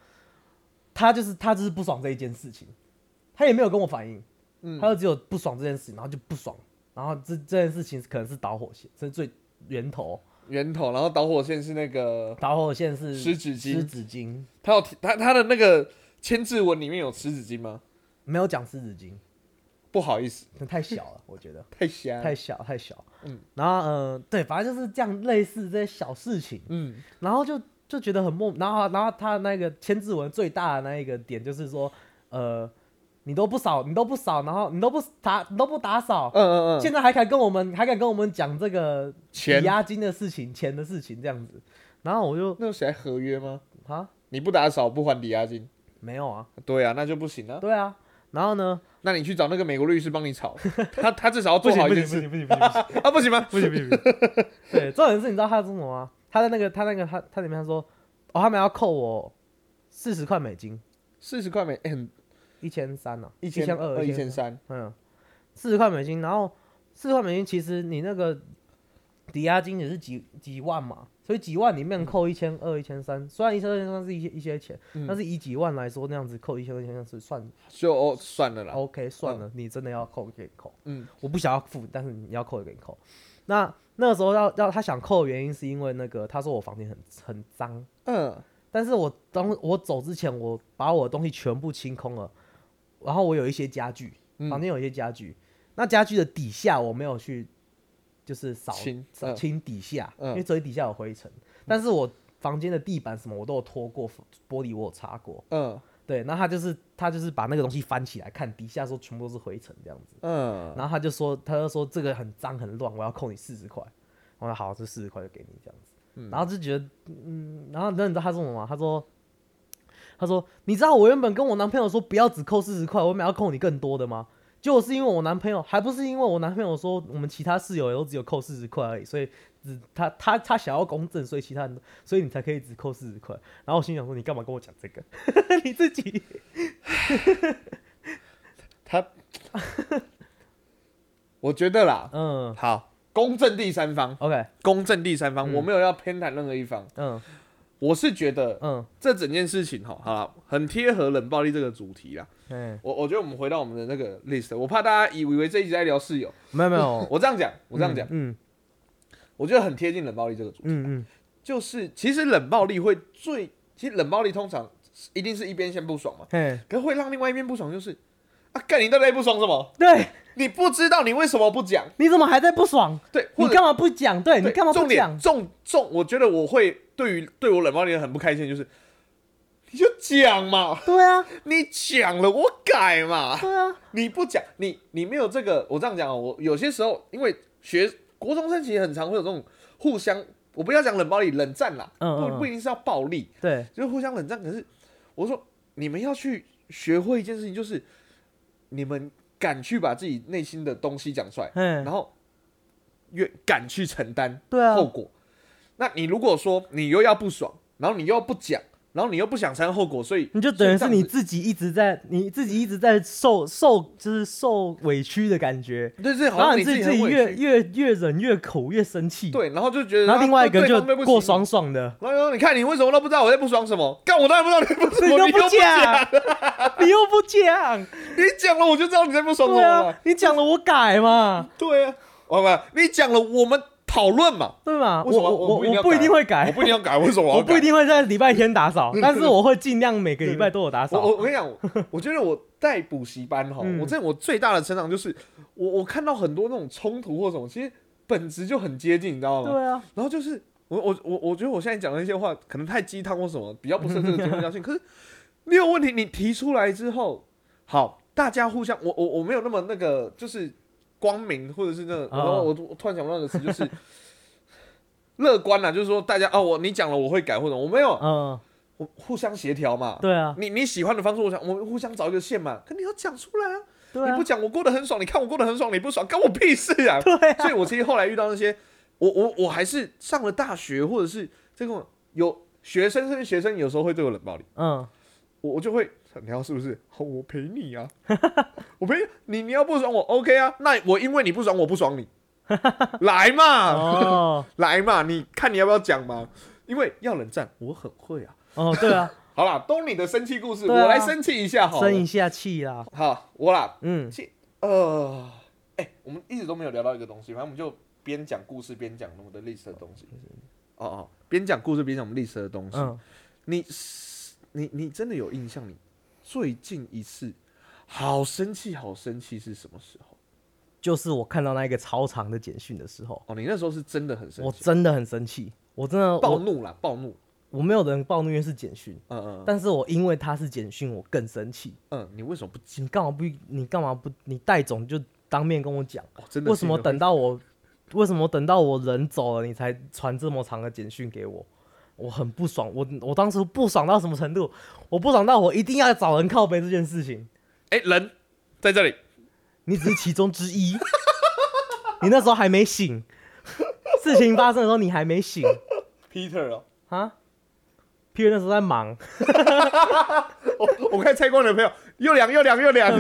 他就是他就是不爽这一件事情，他也没有跟我反映，嗯。他就只有不爽这件事情，然后就不爽，然后这这件事情可能是导火线，这是最源头。源头，然后导火线是那个导火线是湿纸巾湿纸巾他有他他的那个签字文里面有湿纸巾吗？没有讲湿纸巾，不好意思，那太小了，我觉得 太小。太小太小。嗯，然后呃，对，反正就是这样类似这些小事情，嗯然后就就觉得很莫，然后然后他那个签字文最大的那一个点就是说，呃，你都不扫，你都不扫，然后你都不打，你都不打扫，嗯嗯嗯，现在还敢跟我们还敢跟我们讲这个钱。抵押金的事情、钱的事情这样子，然后我就那有写在合约吗？啊？你不打扫不还抵押金？没有啊，对啊，那就不行啊。对啊，然后呢，那你去找那个美国律师帮你吵，他他至少要做好一件事。不行不行不行 啊，不行吗？不行不行不行，对，重点是你知道他说什么吗？他在那个他那个他他里面他说，哦，他们要扣我四十块美金，四十块美，哎很一千三呢，一千二，一千，三，嗯，四十块美金，然后四十块美金，其实你那个抵押金也是几几万嘛，所以几万里面扣一千二、一千三，虽然一千二、一千三是一些一些钱，嗯。但是以几万来说，那样子扣一千二、一千三是算就哦算了啦。OK，算了，你真的要扣给你扣，嗯。我不想要付，但是你要扣也给你扣。那那个时候要要他想扣的原因是因为那个他说我房间很很脏，嗯。但是我当我走之前，我把我的东西全部清空了，然后我有一些家具，嗯。房间有一些家具，那家具的底下我没有去就是扫清扫嗯。清底下，嗯。因为所以底下有灰尘，但是我房间的地板什么我都有拖过，玻璃我有擦过，嗯。对，那他就是他就是把那个东西翻起来看底下说全部都是灰尘这样子，嗯，然后他就说他就说这个很脏很乱，我要扣你四十块，我说好，这四十块就给你这样子，嗯。然后就觉得嗯，然后你知道他说什么吗？他说他说你知道我原本跟我男朋友说不要只扣四十块，我们要扣你更多的吗？结果是因为我男朋友，还不是因为我男朋友说我们其他室友也都只有扣四十块而已，所以只他他他想要公正，所以其他人所以你才可以只扣四十块。然后我心想说你干嘛跟我讲这个？你自己他，我觉得啦，嗯好，公正第三方，，OK，公正第三方，嗯我没有要偏袒任何一方，嗯我是觉得嗯这整件事情哈，好了，很贴合冷暴力这个主题啦。嗯，我我觉得我们回到我们的那个 list，我怕大家以为这一直在聊室友，没有没有，我这样讲，我这样讲，嗯我觉得很贴近冷暴力这个主题，嗯嗯就是其实冷暴力会最，其实冷暴力通常一定是一边先不爽嘛，嗯，可是会让另外一边不爽就是啊，干你到底在不爽什么？对，你不知道你为什么不讲？你怎么还在不爽？对，你干嘛不讲？对你对干嘛不讲？重重，我觉得我会对于对我冷暴力很不开心，就是你就讲嘛，对啊，你讲了我改嘛，对啊，你不讲，你你没有这个，我这样讲哦，我有些时候因为学国中生其实很常会有这种互相，我不要讲冷暴力，冷战啦，嗯嗯嗯。不不一定是要暴力，对，就是互相冷战。可是我说你们要去学会一件事情，就是你们敢去把自己内心的东西讲出来，嗯然，后越敢去承担对啊，后果。那你如果说你又要不爽，然后你又要不讲，然后你又不想承担后果，所以你就等于是你自己一直在，你自己一直在受受，就是受委屈的感觉，对对，好然后像你自己。越越越忍越苦越生气，，对，然后就觉得，然后另外一个就过爽爽的，然后说你看你为什么都不知道我在不爽什么？干我当然不知道你在不爽你都不你又不讲，你又不讲，你讲了我就知道你在不爽什么你讲了我改嘛，对啊，我不，你讲了我们讨论嘛。对吗？为什么我我我不一定要我不一定会我改，不一定要改，为什么我不一定会在礼拜天打扫，但是我会尽量每个礼拜都有打我扫。我我跟你讲，我 我觉得我在补习班哈，嗯我在我最大的成长就是我我看到很多那种冲突或什么，其实本质就很接近，你知道吗？对啊，然后就是我我我我觉得我现在讲的那些话可能太鸡汤或什么，比较不适合这个节目调性。可是你有问题，你提出来之后，好，大家互相，我我我没有那么那个，就是光明或者是那我我突然想到那个词，就是 乐观啦，就是说大家哦，我你讲了我会改，或者我没有，嗯，我互相协调嘛。对啊，你你喜欢的方式，我想我们互相找一个线嘛。可你要讲出来啊！对啊你不，讲，我过得很爽。你看我过得很爽，你不爽，关我屁事啊！对啊，所以我其实后来遇到那些，我我我还是上了大学，或者是这种有学生，甚至学生有时候会对我冷暴力，嗯，我我就会你要是不是？好，我陪你啊，我陪你，你要不爽我 OK 啊，那我因为你不爽我不爽你，来嘛，哦来嘛，你看你要不要讲嘛？因为要冷战，我很会啊。哦，对啊，好啦，都你的生气故事，啊我来生气一下好生一下气啦，好，我啦，嗯呃，哎、我们一直都没有聊到一个东西，反正我们就边讲故事边讲我们的历史的东西。哦哦，边讲故事边讲我们历史的东西。嗯，你你你真的有印象？你最近一次好生气、好生气是什么时候？就是我看到那个超长的简讯的时候，哦，你那时候是真的很生气，我真的很生气，我真的暴怒了，暴怒。我没有人暴怒，因为是简讯，嗯嗯但是我因为他是简讯，我更生气。嗯，你为什么不？你干嘛不？你干嘛不？你戴总就当面跟我讲，哦，真的为什么等到我？为什么等到我人走了，你才传这么长的简讯给我？我很不爽，我我当时不爽到什么程度？我不爽到我一定要找人靠背这件事情。哎、人在这里，你只是其中之一，你那时候还没醒，事情发生的时候你还没醒。Peter 哦，啊？Peter 那时候在忙，我我看蔡光的朋友又凉又凉又凉，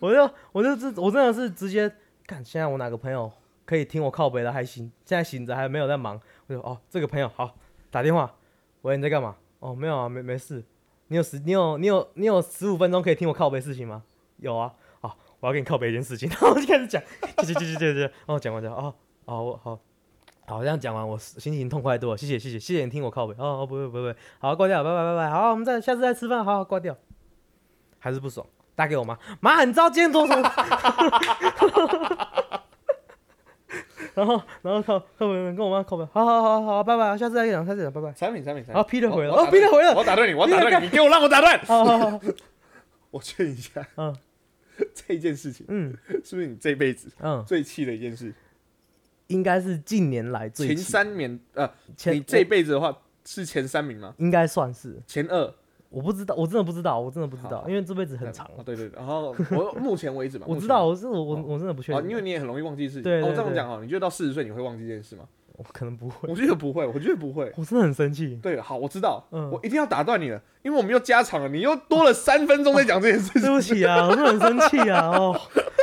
我就我就是我真的是直接看，现在我哪个朋友可以听我靠背的还行，现在醒着还没有在忙，我就哦这个朋友好打电话，喂你在干嘛？哦没有啊没没事，你有十你有你有你有十五分钟可以听我靠背事情吗？有啊，好我要跟你靠背一件事情，然 后我就开始讲，接接接接接接，哦讲完讲哦哦我好。好，这样讲完，我心情痛快多了。谢谢，谢谢，谢谢你听我靠背。哦，哦不会，不会，不。好，挂掉，拜拜，拜拜。好，我们再下次再吃饭。好好挂掉。还是不爽，打给我妈。妈，你知道今天做什么？然后，然后靠靠北跟我妈靠北。好好好好，拜拜，下次再讲，下次再讲，拜拜。产品产品产品。好，Peter 回了。我哦，Peter 回了。我打断你，我打断你，你给我让我打断。好好好，我劝一下，嗯 这一件事情嗯是不是你这辈子嗯，最气的一件事？应该是近年来最前三名呃，前你这辈子的话是前三名吗？应该算是，前二我不知道，我真的不知道，我真的不知道，因为这辈子很长哦，。对对对，然后我 目前为止嘛，我知道，我是我我真的不确哦，定，因为你也很容易忘记事情。对对哦，这样讲哦，你觉得到四十岁你会忘记这件事吗？我可能不会，我觉得不会，我觉得不会。我真的很生气。对，好，我知道，嗯我一定要打断你了，因为我们又加长了，你又多了三分钟在讲这件事情。对不起啊，我真的很生气啊！哦，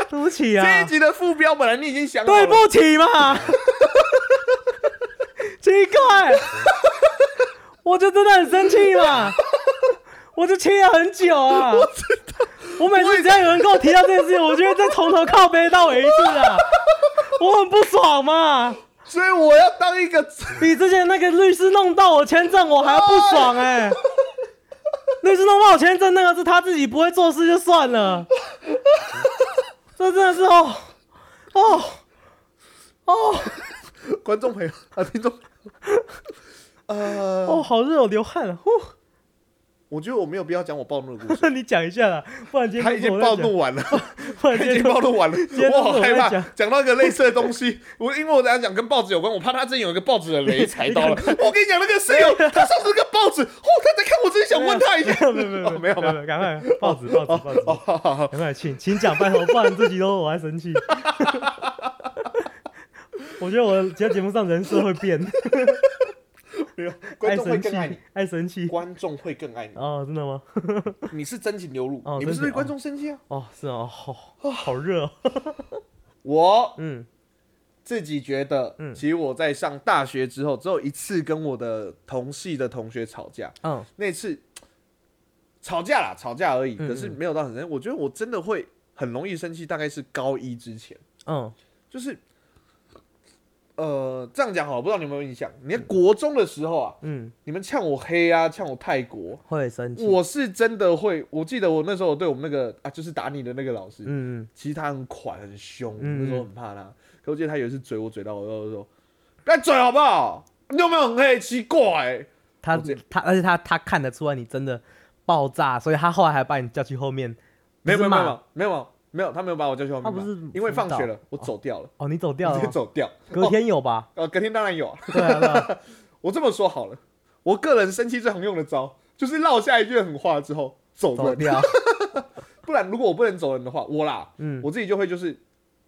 对不起啊这啊一，集的副标本来你已经想好了，对不起嘛，奇怪，我就真的很生气嘛，我就气了很久啊。我知道，我每次只要有人跟我提到这件事情，我就会再从头靠背到尾一次啊，我很不爽嘛。所以我要当一个比之前那个律师弄到我签证，我还要不爽哎、律师弄到我签证，那个是他自己不会做事就算了，这真的是哦哦哦。观众朋友啊，听众，呃，哦，好热，我流汗了。呼，我觉得我没有必要讲我暴怒的故事，你讲一下啦，不然今他已经暴怒完了，不然他已经暴怒完了，我我好害怕在讲讲到一个类似的东西。我因为我等下讲跟报纸有关，我怕他真有一个报纸的雷 踩到了。我跟你讲，那个室友他上次那个报纸，哦，他在看，我真的想问他一下。没有没有哦没有没有，赶快报纸报纸报纸，哦，好好好，赶快请请讲，拜托，不然自己都我还生气。我觉得我在节目上人设会变，没有，观众会更爱你，，爱生气。观众会更爱你。哦，真的吗？你是真情流露你不是对观众生气啊？哦，是哦，好，好热哦。我嗯自己觉得，嗯其实我在上大学之后，只有一次跟我的同系的同学吵架，嗯那次 吵架啦，吵架而已，嗯可是没有到很生气。我觉得我真的会很容易生气，大概是高一之前，嗯就是呃，这样讲好，不知道你有没有印象？你在国中的时候啊，嗯，你们呛我黑啊，呛我泰国，会生气。我是真的会。我记得我那时候对我们那个啊，就是打你的那个老师，嗯嗯其实他很款很凶，嗯那时候很怕他。可我记得他有一次嘴我嘴到我，然后说：“不要嘴好不好？你有没有很黑？奇怪、他他，而且他他看得出来你真的爆炸，所以他后来还把你叫去后面。没有没有没有没有没有，他没有把我叫去后面骂。他不是因为放学了，我走掉了，哦，你走掉直接走掉。隔天有吧？呃，隔天当然有啊。对啊对啊，我这么说好了，我个人生气最常用的招就是落下一句狠话之后走掉。不然如果我不能走人的话，我啦，嗯，我自己就会就是，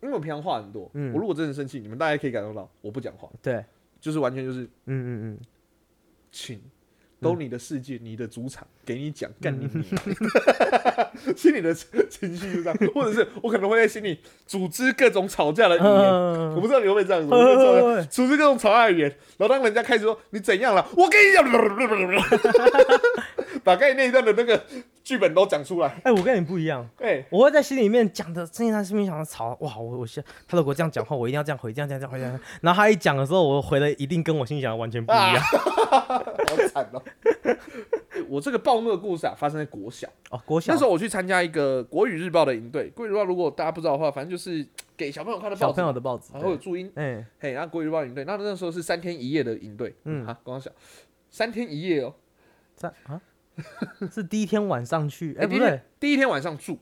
因为我平常话很多，嗯我如果真的生气，你们大家可以感受到我不讲话，对，就是完全就是嗯嗯嗯，请。都你的世界，你的主场，给你讲，干你 心里的情绪就这样，或者是我可能会在心里组织各种吵架的语言，我嗯不知道你会不会这样子，组织各种吵架的语言，然后当人家开始说你怎样了，我跟你讲，把刚才那一段的那个剧本都讲出来，哎，我跟你不一样，哎、我会在心里面讲的，真的在心里想的吵，哇，我我现他如果这样讲话，我一定要这样回，这样这样这样回，这样。然后他一讲的时候，我回的一定跟我心里想的完全不一样。好惨哦、我这个暴怒的故事啊，发生在国小。哦，国小。那时候我去参加一个国语日报的营队，国语日报如果大家不知道的话，反正就是给小朋友看的报小，朋友的报纸，然后有注音，哎，嘿，然后国语日报营队，那那时候是三天一夜的营队，嗯，嗯好，刚刚想三天一夜哦、在啊，是第一天晚上去，哎，不对，第一天晚上住，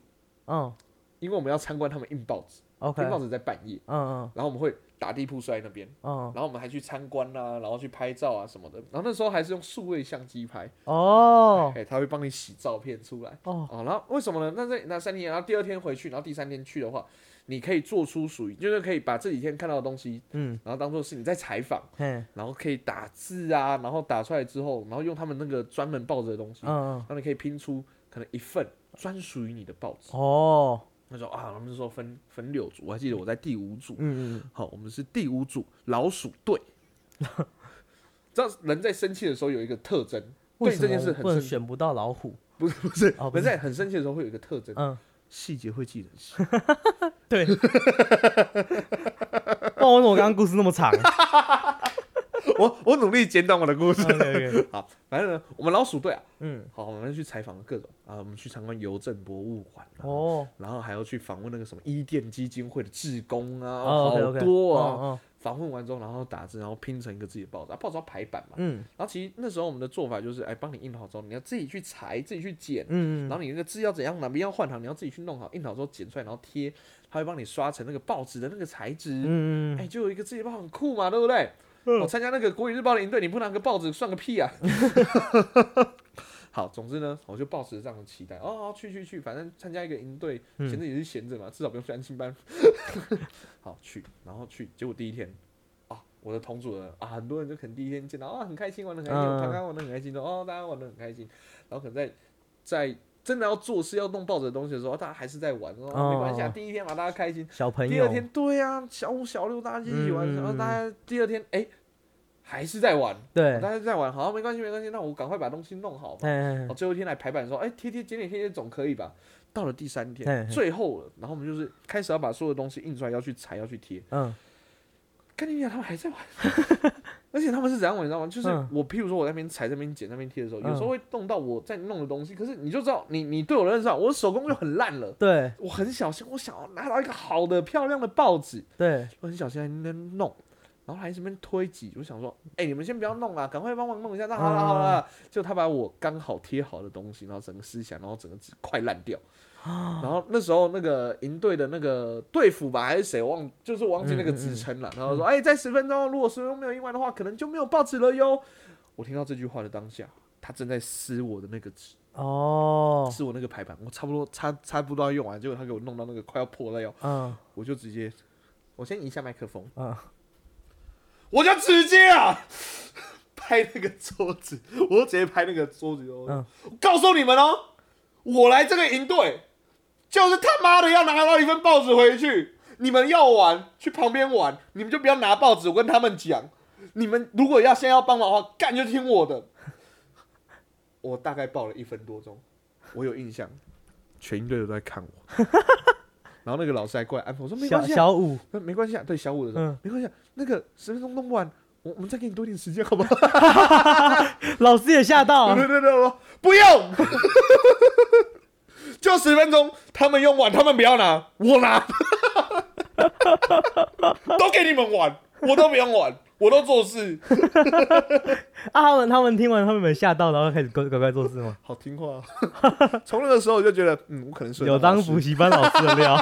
嗯。因为我们要参观他们印报纸，，OK，印报纸在半夜，嗯嗯。然后我们会打地铺摔在那边，嗯，然后我们还去参观啊，然后去拍照啊什么的。然后那时候还是用数位相机拍，哦。哎，他会帮你洗照片出来。哦，哦，然后为什么呢？那这那三天，然后第二天回去，然后第三天去的话，你可以做出属于，就是可以把这几天看到的东西，嗯，然后当做是你在采访，嘿，然后可以打字啊，然后打出来之后，然后用他们那个专门报纸的东西，嗯嗯，然后你可以拼出可能一份专属于你的报纸。哦，那时候啊，他们就说分分六组，我还记得我在第五组，嗯嗯，好，我们是第五组老鼠队。知道人在生气的时候有一个特征，对这件么不能事很生，选不到老虎？不是不是，哦不是人在很生气的时候会有一个特征，嗯，细节会记得很细。对。不然为什么我刚刚故事那么长 我我努力简短我的故事。好，反正呢，我们老鼠队啊，嗯，好，我们去采访各种啊，我们去参观邮政博物馆、啊，哦，然后还要去访问那个什么伊甸基金会的志工啊，好多啊。哦，访问完之后，然后打字，然后拼成一个自己的报纸，啊，报纸要排版嘛。嗯然后其实那时候我们的做法就是，哎，帮你印好之后，你要自己去裁，自己去剪，嗯然后你那个字要怎样，哪边要换行，你要自己去弄好，印好之后剪出来，然后贴，他会帮你刷成那个报纸的那个材质。嗯哎、就有一个自己的报很酷嘛，对不对？我参加那个国语日报的营队，你不拿个报纸算个屁啊！好，总之呢，我就抱持这样的期待，哦，去去去，反正参加一个营队，嗯。闲着也是闲着嘛，至少不用去安亲班。好去，然后去，结果第一天啊，我的同组人啊，很多人就可能第一天见到啊，很开心，玩的很开心，刚刚玩的很开心，说哦，大家玩的很开心，然后可能在在真的要做事要弄报纸的东西的时候，大家还是在玩，哦，没关系啊，哦。第一天嘛，大家开心。小朋友，第二天，对啊、小五、小六大家一起玩，嗯。然后大家第二天，哎、还是在玩，对，大家在玩，好，没关系，没关系，那我赶快把东西弄好嘛。哎好，最后一天来排版的时候，哎、贴贴剪剪贴贴总可以吧？到了第三天，最后了，然后我们就是开始要把所有东西印出来，要去裁，要去贴。嗯。跟你讲，他们还在玩，而且他们是怎样玩，你知道吗？就是嗯。我，譬如说我在那边裁、那边剪、那边贴的时候，有时候嗯会动到我在弄的东西，可是你就知道，你你对我的认识啊，我的手工就很烂了。对。我很小心，我想要拿到一个好的、漂亮的报纸，对，我很小心在那边弄，然后还在那边推挤，我想说，哎、你们先不要弄啊，赶快帮忙弄一下。那好了好了，就他把我刚好贴好的东西，然后整个撕下来，然后整个纸快烂掉。然后那时候那个营队的那个队服吧还是谁，我忘就是我忘记那个职称了。然后说，哎、在十分钟，如果十分钟没有意外的话，可能就没有报纸了哟。我听到这句话的当下，他正在撕我的那个纸，哦，撕我那个排版，我差不多差差不多要用完，结果他给我弄到那个快要破了哟。嗯我就直接，我先移一下麦克风，嗯，我就直接啊拍那个桌子，我就直接拍那个桌子我告诉你们哦，我来这个营队，就是他妈的要拿到一份报纸回去。你们要玩去旁边玩，你们就不要拿报纸。我跟他们讲，你们如果要先要帮忙的话，干就听我的。我大概报了一分多钟，我有印象，全营队都在看我。然后那个老师还过来安抚我说：“没小关系、啊，小五，那没关系啊，对小五的时候、嗯。没关系、啊，那个十分钟弄不完，我我们再给你多一点时间，好不好？老师也吓到对，对对，我说不用，就十分钟，他们用完，他们不要拿，我拿，都给你们玩，我都不用玩，我都做事，啊，他们他们听完他们没吓到，然后开始乖乖乖做事吗？好听话、啊。从那个时候我就觉得，嗯，我可能是有当补习班老师的料，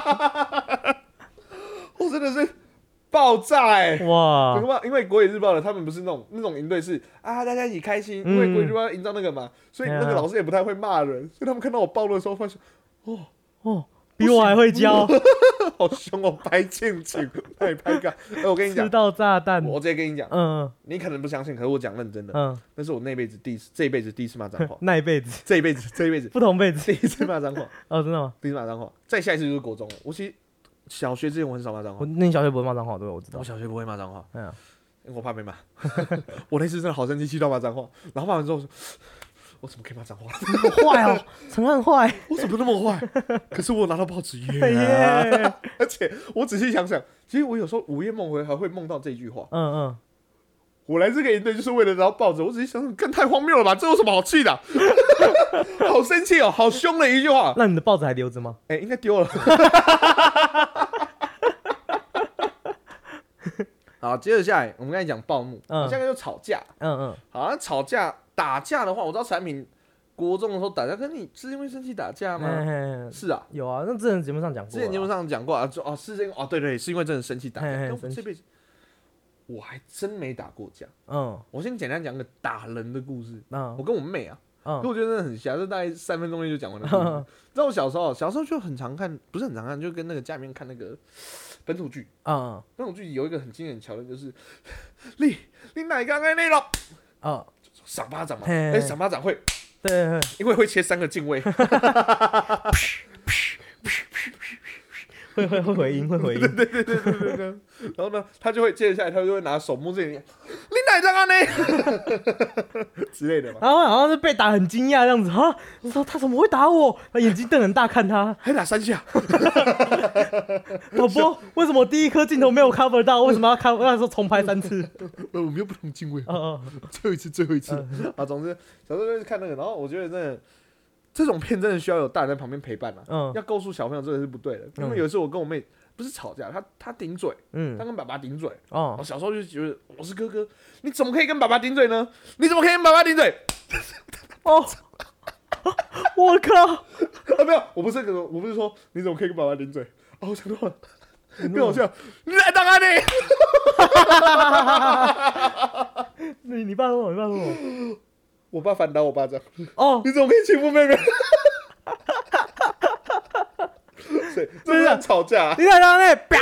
我真的是爆炸哎、哇？因为国语日报的他们不是那种那种营队是啊，大家一起开心，因为国语日报营造那个嘛，所以那个老师也不太会骂人，所以他们看到我暴露的时候，发现哦哦，比我还会教，好凶哦，拍庆庆，拍拍干。哎，我跟你讲，吃到炸弹，我直接跟你讲，嗯你可能不相信，可是我讲认真的，嗯，那是我那辈子第一次，这一辈子第一次骂脏话，那一辈子。这一辈子，这一辈子。不同辈子，第一次骂脏话，哦，真的吗？第一次骂脏话，再下一次就是国中了。我其实小学之前我很少骂脏话，那你小学不会骂脏话，对，我知道。我，小学不会骂脏话，哎呀，我怕被骂。我那次真的好生气，气到骂脏话，然后骂完之后说，我怎么可以骂脏话？好坏哦，陈汉坏，我怎么那么坏？可是我拿到报纸耶！耶，而且我仔细想想，其实我有时候午夜梦回还会梦到这句话。嗯嗯，我来这个营队就是为了拿到报纸。我仔细想想，更太荒谬了吧？这有什么好气的啊、好生气哦，好凶的一句话。那你的报纸还留着吗？哎、应该丢了。好，接着下来，我们刚才讲暴怒，嗯下个就吵架。嗯嗯，好，像吵架打架的话，我知道产品国中的时候打架，可是你是因为生气打架吗？嘿嘿嘿是啊，有啊，那之前节目上讲过啊，之前节目上讲过啊，就哦是因为哦对对，是因因为真的生气打架。这辈子我还真没打过架。嗯我先简单讲个打人的故事。嗯我嗯跟我妹啊，嗯我觉得真的很瞎，这大概三分钟内就讲完了故事。知道我小时候，小时候就很常看，不是很常看，就跟那个家里面看那个 本土剧。嗯本土剧有一个很经典的桥段，就是你你哪刚刚那了，嗯，赏巴掌嘛，嘿哎，赏巴掌会，对对，因为会切三个进位，会会会回音，会回音。然后呢，他就会接下来，他就会拿手摸这里，你哪刚刚呢之类的嘛，然后好像是被打很惊讶这样子哈，我说他怎么会打我？他眼睛瞪很大看他，还打三下，导播为什么第一颗镜头没有 cover 到？为什么要 cover？那时候重拍三次。呃，我们又不同进位，哦哦，最后一次，最后一次啊。总之，小时候就是看那个，然后我觉得真的这种片真的需要有大人在旁边陪伴啊，嗯要告诉小朋友这个是不对的。因为有一次我跟我妹不是吵架，她她顶嘴，她嗯跟爸爸顶嘴，哦我小时候就觉得我是哥哥，你怎么可以跟爸爸顶嘴呢？你怎么可以跟爸爸顶嘴？哦，我靠！啊，没有，我不是跟我不是说你怎么可以跟爸爸顶嘴？哦，我想到了，更好笑，你来当啊 你！你你爸说我，你爸说我。我爸反打我巴掌，哦，你怎么可以欺负妹妹？对，这是在吵架、你来当那，啪！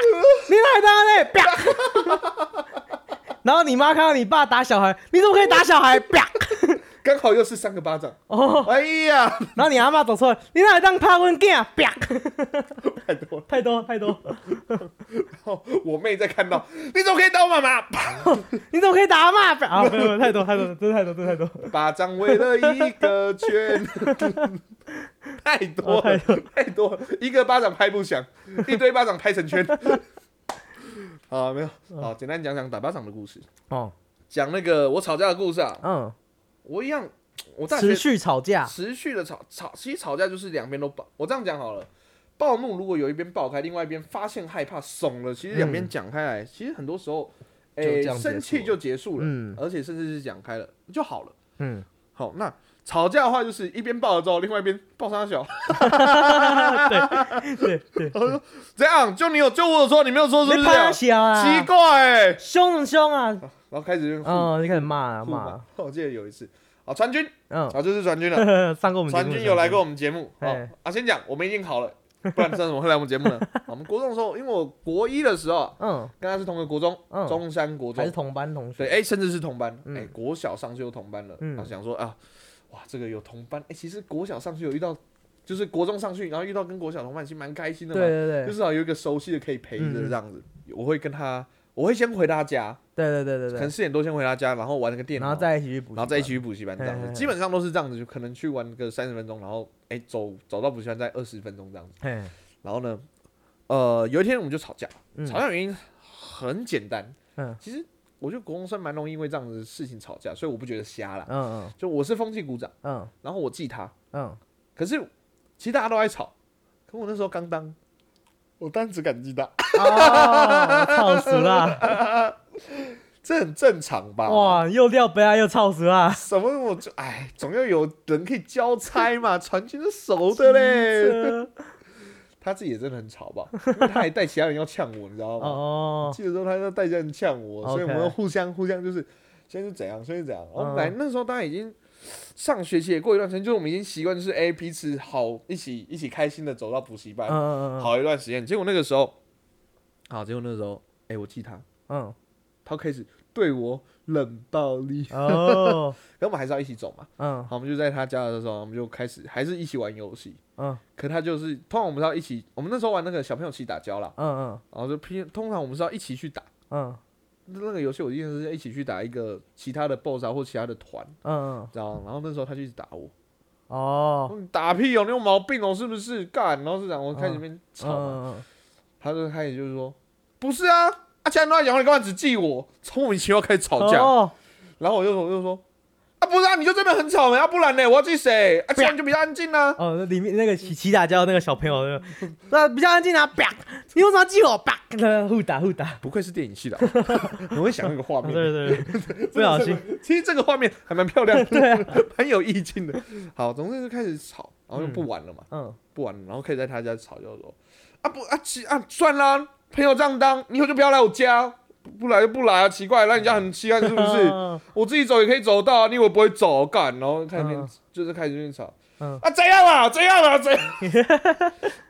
你来当那，啪！然后你妈看到你爸打小孩，你怎么可以打小孩？啪！刚好又是三个巴掌。哦，哎呀，然后你阿妈走出来，你来当拍阮囝？啪！太多了。太多太多，然后我妹在看到，你怎么可以打我妈妈？你怎么可以打阿妈？啪！啊，没有没有太多太多，真的太多真的太多。巴掌围了一个圈，太多太多太多了，一个巴掌拍不响，一堆巴掌拍成圈。啊，没有，好，简单讲讲打巴掌的故事，哦，讲那个我吵架的故事啊。嗯，我一样，我大学持续吵架，持续的吵吵，其实吵架就是两边都爆。我这样讲好了，暴怒如果有一边爆开，另外一边发现害怕怂了，其实两边讲开来，其实很多时候，嗯就诶、这样结束了。生气就结束了，嗯。而且甚至是讲开了就好了。嗯，好，那吵架的话就是一边爆了之后，另外一边爆他小，对对，这样就你有就我有说，你没有说是不是？这样？小啊，奇怪。哎、凶很凶啊，然后开始就互哦，你开始骂啊互骂骂，。我记得有一次，啊，川军，嗯，啊，就是川军了。上过我们节目的传军有来过我们节目，哦哎啊，先讲我们已经好了，不然这怎么会来我们节目呢？我们国中的时候，因为我国一的时候啊嗯，跟他是同个国中，嗯。中山国中，还是同班同学。对，哎，甚至是同班，嗯。哎，国小上去有同班了，嗯。然后想说啊，哇，这个有同班，哎，其实国小上去有遇到，就是国中上去，然后遇到跟国小同伴，其实蛮开心的嘛，对对对，就至少有一个熟悉的可以陪着嗯嗯这样子。我会跟他，我会先回他家，对对对对对，可能四点多先回他家，然后玩那个电脑，然后再一起去补然后再一起去补习班这样子，嘿嘿嘿。基本上都是这样子，就可能去玩个三十分钟，然后哎、走走到补习班再二十分钟这样子。嘿，然后呢，呃，有一天我们就吵架，嗯。吵架原因很简单，嗯。其实我觉得国中生蛮容易因为这样子的事情吵架，所以我不觉得瞎啦。嗯嗯就我是风气鼓掌，嗯然后我记他，嗯可是其实大家都爱吵，可我那时候刚当，我当然只敢记他，嗯，哦，操死了！这很正常吧？哇，又掉杯啊，又操死了！什么我就哎，总要有人可以交差嘛，传情是熟的 嘞。他自己也真的很吵吧，因为他还带其他人要呛我，你知道吗？哦，记得说他要带家人呛我，所以我们互相互相就是先是怎样，先是怎样。然后嗯来那时候大家已经上学期也过一段时间，就是我们已经习惯就是 A 彼此好一起一起开心的走到补习班，嗯嗯嗯，好一段时间。结果那个时候，好，结果那个时候哎我记他，嗯，他开始对我冷暴力，哦，可我们还是要一起走嘛。嗯。好，我们就在他家的时候，我们就开始还是一起玩游戏。嗯。可他就是通常我们是要一起，我们那时候玩那个小朋友起打交啦，嗯嗯。然后就拼，通常我们是要一起去打。嗯。那个游戏我记得是一起去打一个其他的 BOSS 啊或其他的团，嗯，知道吗？然后那时候他就一直打我，哦，你打屁哦，你有毛病哦，是不是？干，然后是这样，我开始那边吵他就开始就是说，不是啊，啊，其他人都在讲话，你干嘛只记我？从莫名其妙开始吵架，哦，然后我就我就说，啊，不是啊，你就真的很吵没啊，不然呢，我要记谁？啊，这样就比较安静啊。哦，那里面那个起起打交那个小朋友，那比较安静啊，啪！你为什么要记我？啪！那互打互打，不愧是电影系的，你会想那个画面。对对对，不小心，其实这个画面还蛮漂亮的，对啊，蛮有意境的。好，总之就开始吵，然后就不玩了嘛，嗯不玩了，然后可以在他家吵，就说啊不啊起啊算啦，朋友这样当，你以后就不要来我家，不不来就不来啊，奇怪，让人家很稀罕是不是？嗯我自己走也可以走到啊，你以为我不会走？干，然后开始嗯就是开始就吵，嗯啊怎样啊怎样啊怎样？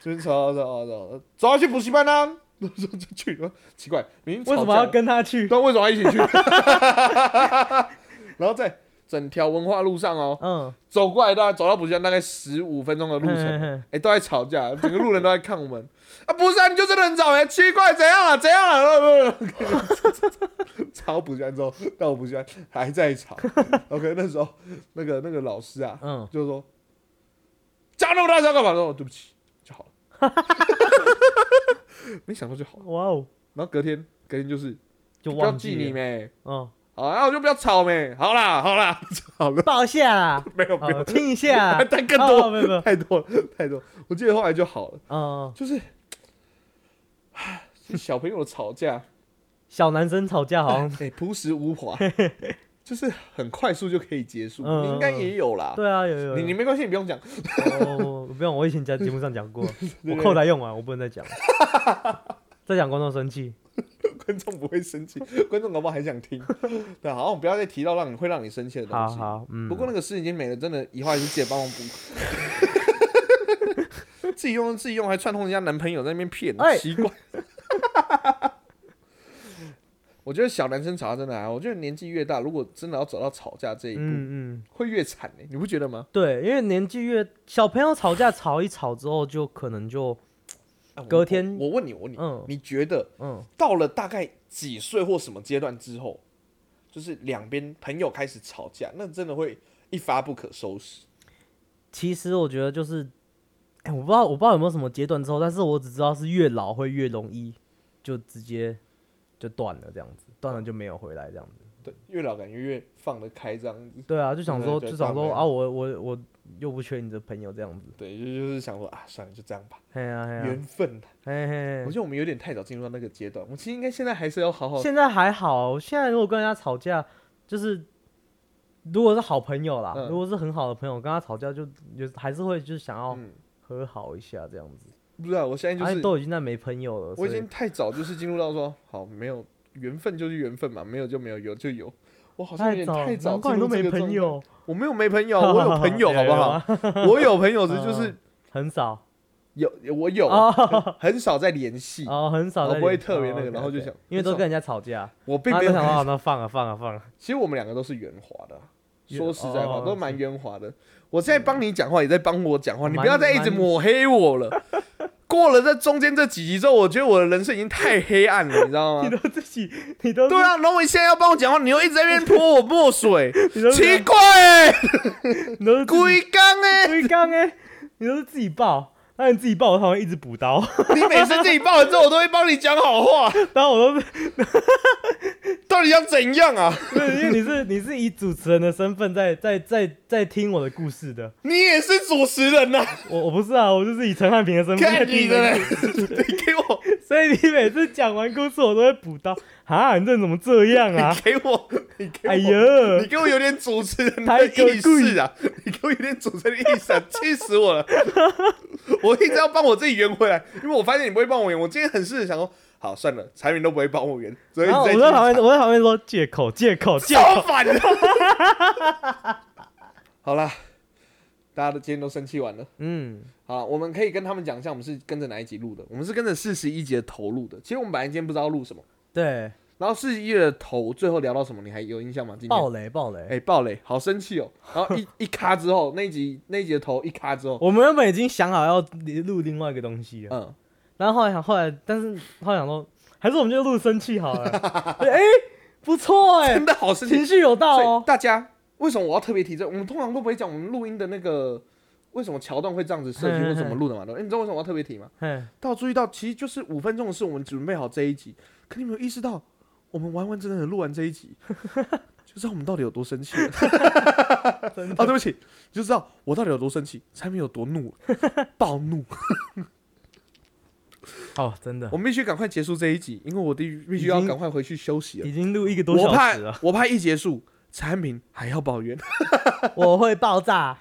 就是吵吵吵吵，走要去补习班啊，我说就去了，奇怪，明明为什么要跟他去？但，为什么要一起去？然后在整条文化路上哦，嗯，走过来大概走到补习班大概十五分钟的路程，哎、都在吵架，整个路人都在看我们。啊，不是啊，你就真的很倒霉，奇怪，怎样啊，怎样啊？吵补习班之后，到我补习班还在吵。OK，那时候那个那个老师啊，嗯，就说讲那么大声干嘛？说对不起就好了。没想到就好了。哇哦，然后隔天隔天就是就忘。记你没。嗯，好，然后我就不要吵没。好啦，好啦，好了，抱一下啦，没有 没有。好，亲一下，但更哦多，没有没有，太多了，太多。我记得后来就好了，嗯，就是，是小朋友吵架，小男生吵架好像，哎，朴实无华，就是很快速就可以结束。嗯你应该也有啦，对啊，有有，有。你你没关系，你不用讲。哦，不用，我以前在 节目上讲过，我后台用完，我不能再讲，再讲观众生气。观众不会生气，观众搞不好还想听。对，好，我们不要再提到让你会让你生气的东西。好好，嗯，不过那个事已经没了，真的，以后还是记得帮我补。自己用自己用，还串通人家男朋友在那边骗，哎奇怪。我觉得小男生吵架真的我觉得年纪越大，如果真的要走到吵架这一步，嗯嗯，会越惨欸你不觉得吗？对，因为年纪越小朋友吵架吵一吵之后，就可能就隔天我我问你，我问你，嗯你觉得嗯到了大概几岁或什么阶段之后，就是两边朋友开始吵架，那真的会一发不可收拾。其实我觉得就是，哎、我不知道我不知道有没有什么阶段之后，但是我只知道是越老会越容易就直接就断了这样子，断了就没有回来这样子。对，越老感觉越放得开这样子。对啊，就想说对对就想说啊，我我我又不缺你的朋友这样子。对，就就是想说啊，算了，就这样吧，哎呀缘，分啊。嘿嘿我觉得我们有点太早进入到那个阶段，我们其实应该现在还是要好好。现在还好，现在如果跟人家吵架，就是如果是好朋友啦，嗯如果是很好的朋友，跟他吵架就就还是会就是想要嗯，和好一下这样子。不知道，我现在就哎，是都已经在没朋友了，我已经太早就是进入到说，好，没有缘分就是缘分嘛，没有就没有，有就有。我好像有点太早，你都没进入这个状态。朋友，我没有没朋友，我有朋友，好不好？我有朋友，只就是嗯很少有我有，哦很少在联系。哦，很少我不会特别那个然后就想因为都跟人家吵架，我并没有想到 那放了放了放了，其实我们两个都是圆滑的说实在话，哦都蛮圆滑的。我现在帮你讲话，也在帮我讲话，你不要再一直抹黑我了。过了这中间这几集之后，我觉得我的人生已经太黑暗了，你知道你吗？都自己，你都对，啊，然后我现在要帮我讲话，你又一直在那边泼我墨水，奇怪欸，你都是自己龟缸哎！龟缸哎，你都是自己爆，那你自己爆，他会一直补刀，你每次自己爆完之后，我都会帮你讲好话，然后我都是，到底要怎样啊？因为你是你是以主持人的身份在在在在听我的故事的，你也是主持人呐、我我不是啊，我就是以陈汉平的身份在听的你给我，所以你每次讲完故事，我都会补刀啊，你这人怎么这样啊 你？给我，你给我，哎呀你，给我有点主持人的意识啊！你给我有点主持人的意识啊！气死我了！我一直要帮我自己圆回来，因为我发现你不会帮我圆。我今天很试着想说，好算了，财源都不会帮我圆，所以我在旁边，我在旁边说借口借口借口，超烦的。好啦，大家都今天都生气完了。嗯，好，我们可以跟他们讲一下，我们是跟着哪一集录的？我们是跟着四十一集的头录的。其实我们本来今天不知道录什么，对，然后四十一的头最后聊到什么？你还有印象吗？今天暴雷暴雷，哎、爆雷，好生气哦！然后一 一卡之后，那一集那一集的头一卡之后，我们原本已经想好要录另外一个东西了，嗯，然后后来想后来，但是后来想说，还是我们就录生气好了，哎、不错哎、真的好生气。情绪有到所以哦，大家为什么我要特别提这？我们通常都不会讲我们录音的那个为什么桥段会这样子设计或怎么录的嘛？对不对你知道为什么我要特别提吗？嘿，大家注意到，其实就是五分钟的事，我们准备好这一集，可你有没有意识到，我们完完整整的录完这一集，就知道我们到底有多生气了。真啊，对不起，你就知道我到底有多生气，产品有多怒，暴怒。哦，真的我，们必须赶快结束这一集，因为我必必须要赶快回去休息了。已经录一个多小时了，我怕一结束，产品还要抱怨。我会爆炸，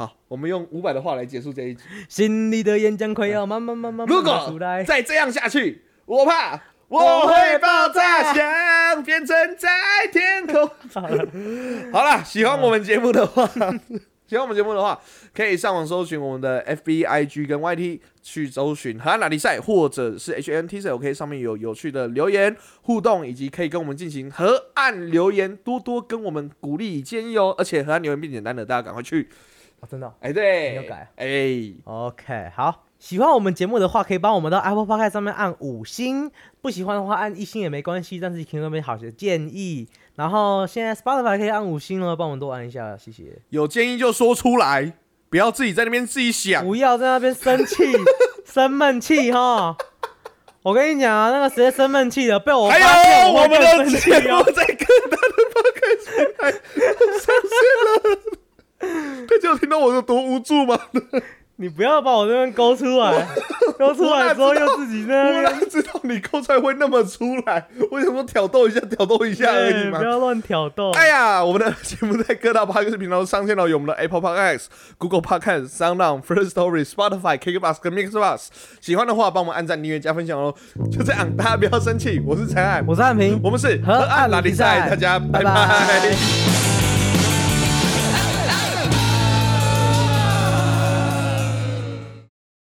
好，我们用五百的话来结束这一集。心里的岩浆快要慢慢慢慢如果，再这样下去，我怕我会爆炸，想变成在天空。好了，喜欢我们节目的话，喜欢我们节目的话，可以上网搜寻我们的 FB、IG 跟 YT 去搜寻荷兰拉力赛，或者是 HNTC OK 上面有有趣的留言互动，以及可以跟我们进行河岸留言，多多跟我们鼓励建议哦。而且河岸留言变简单了，大家赶快去。哦真的哦、哎，对，没有改哎，OK，好，喜欢我们节目的话，可以帮我们到 Apple Podcast 上面按五星；不喜欢的话，按一星也没关系，但是听那边好些建议。然后现在 Spotify 可以按五星了，帮我们多按一下，谢谢。有建议就说出来，不要自己在那边自己想。不要在那边生气、生闷气哈！我跟你讲啊，那个谁生闷气的，被我发还有我们的生气节目哦。在各大的 podcast。大家有听到我有多无助吗？你不要把我这边勾出来，勾出来之后又自己在我那边。哪知道你勾出来会那么出来？我想说挑逗一下，挑逗一下而已嘛不。要乱挑逗。哎呀，我们的节目在各大 podcast 频道都上线了，有我们的 Apple Podcast、Google Podcast、SoundOn、First Story、Spotify、KKBox 跟 Mixbox。喜欢的话，帮我们按赞、订阅、加分享哦。就这样，大家不要生气。我是陈海，我是汉平，我们是河岸拉力赛，大家拜拜拜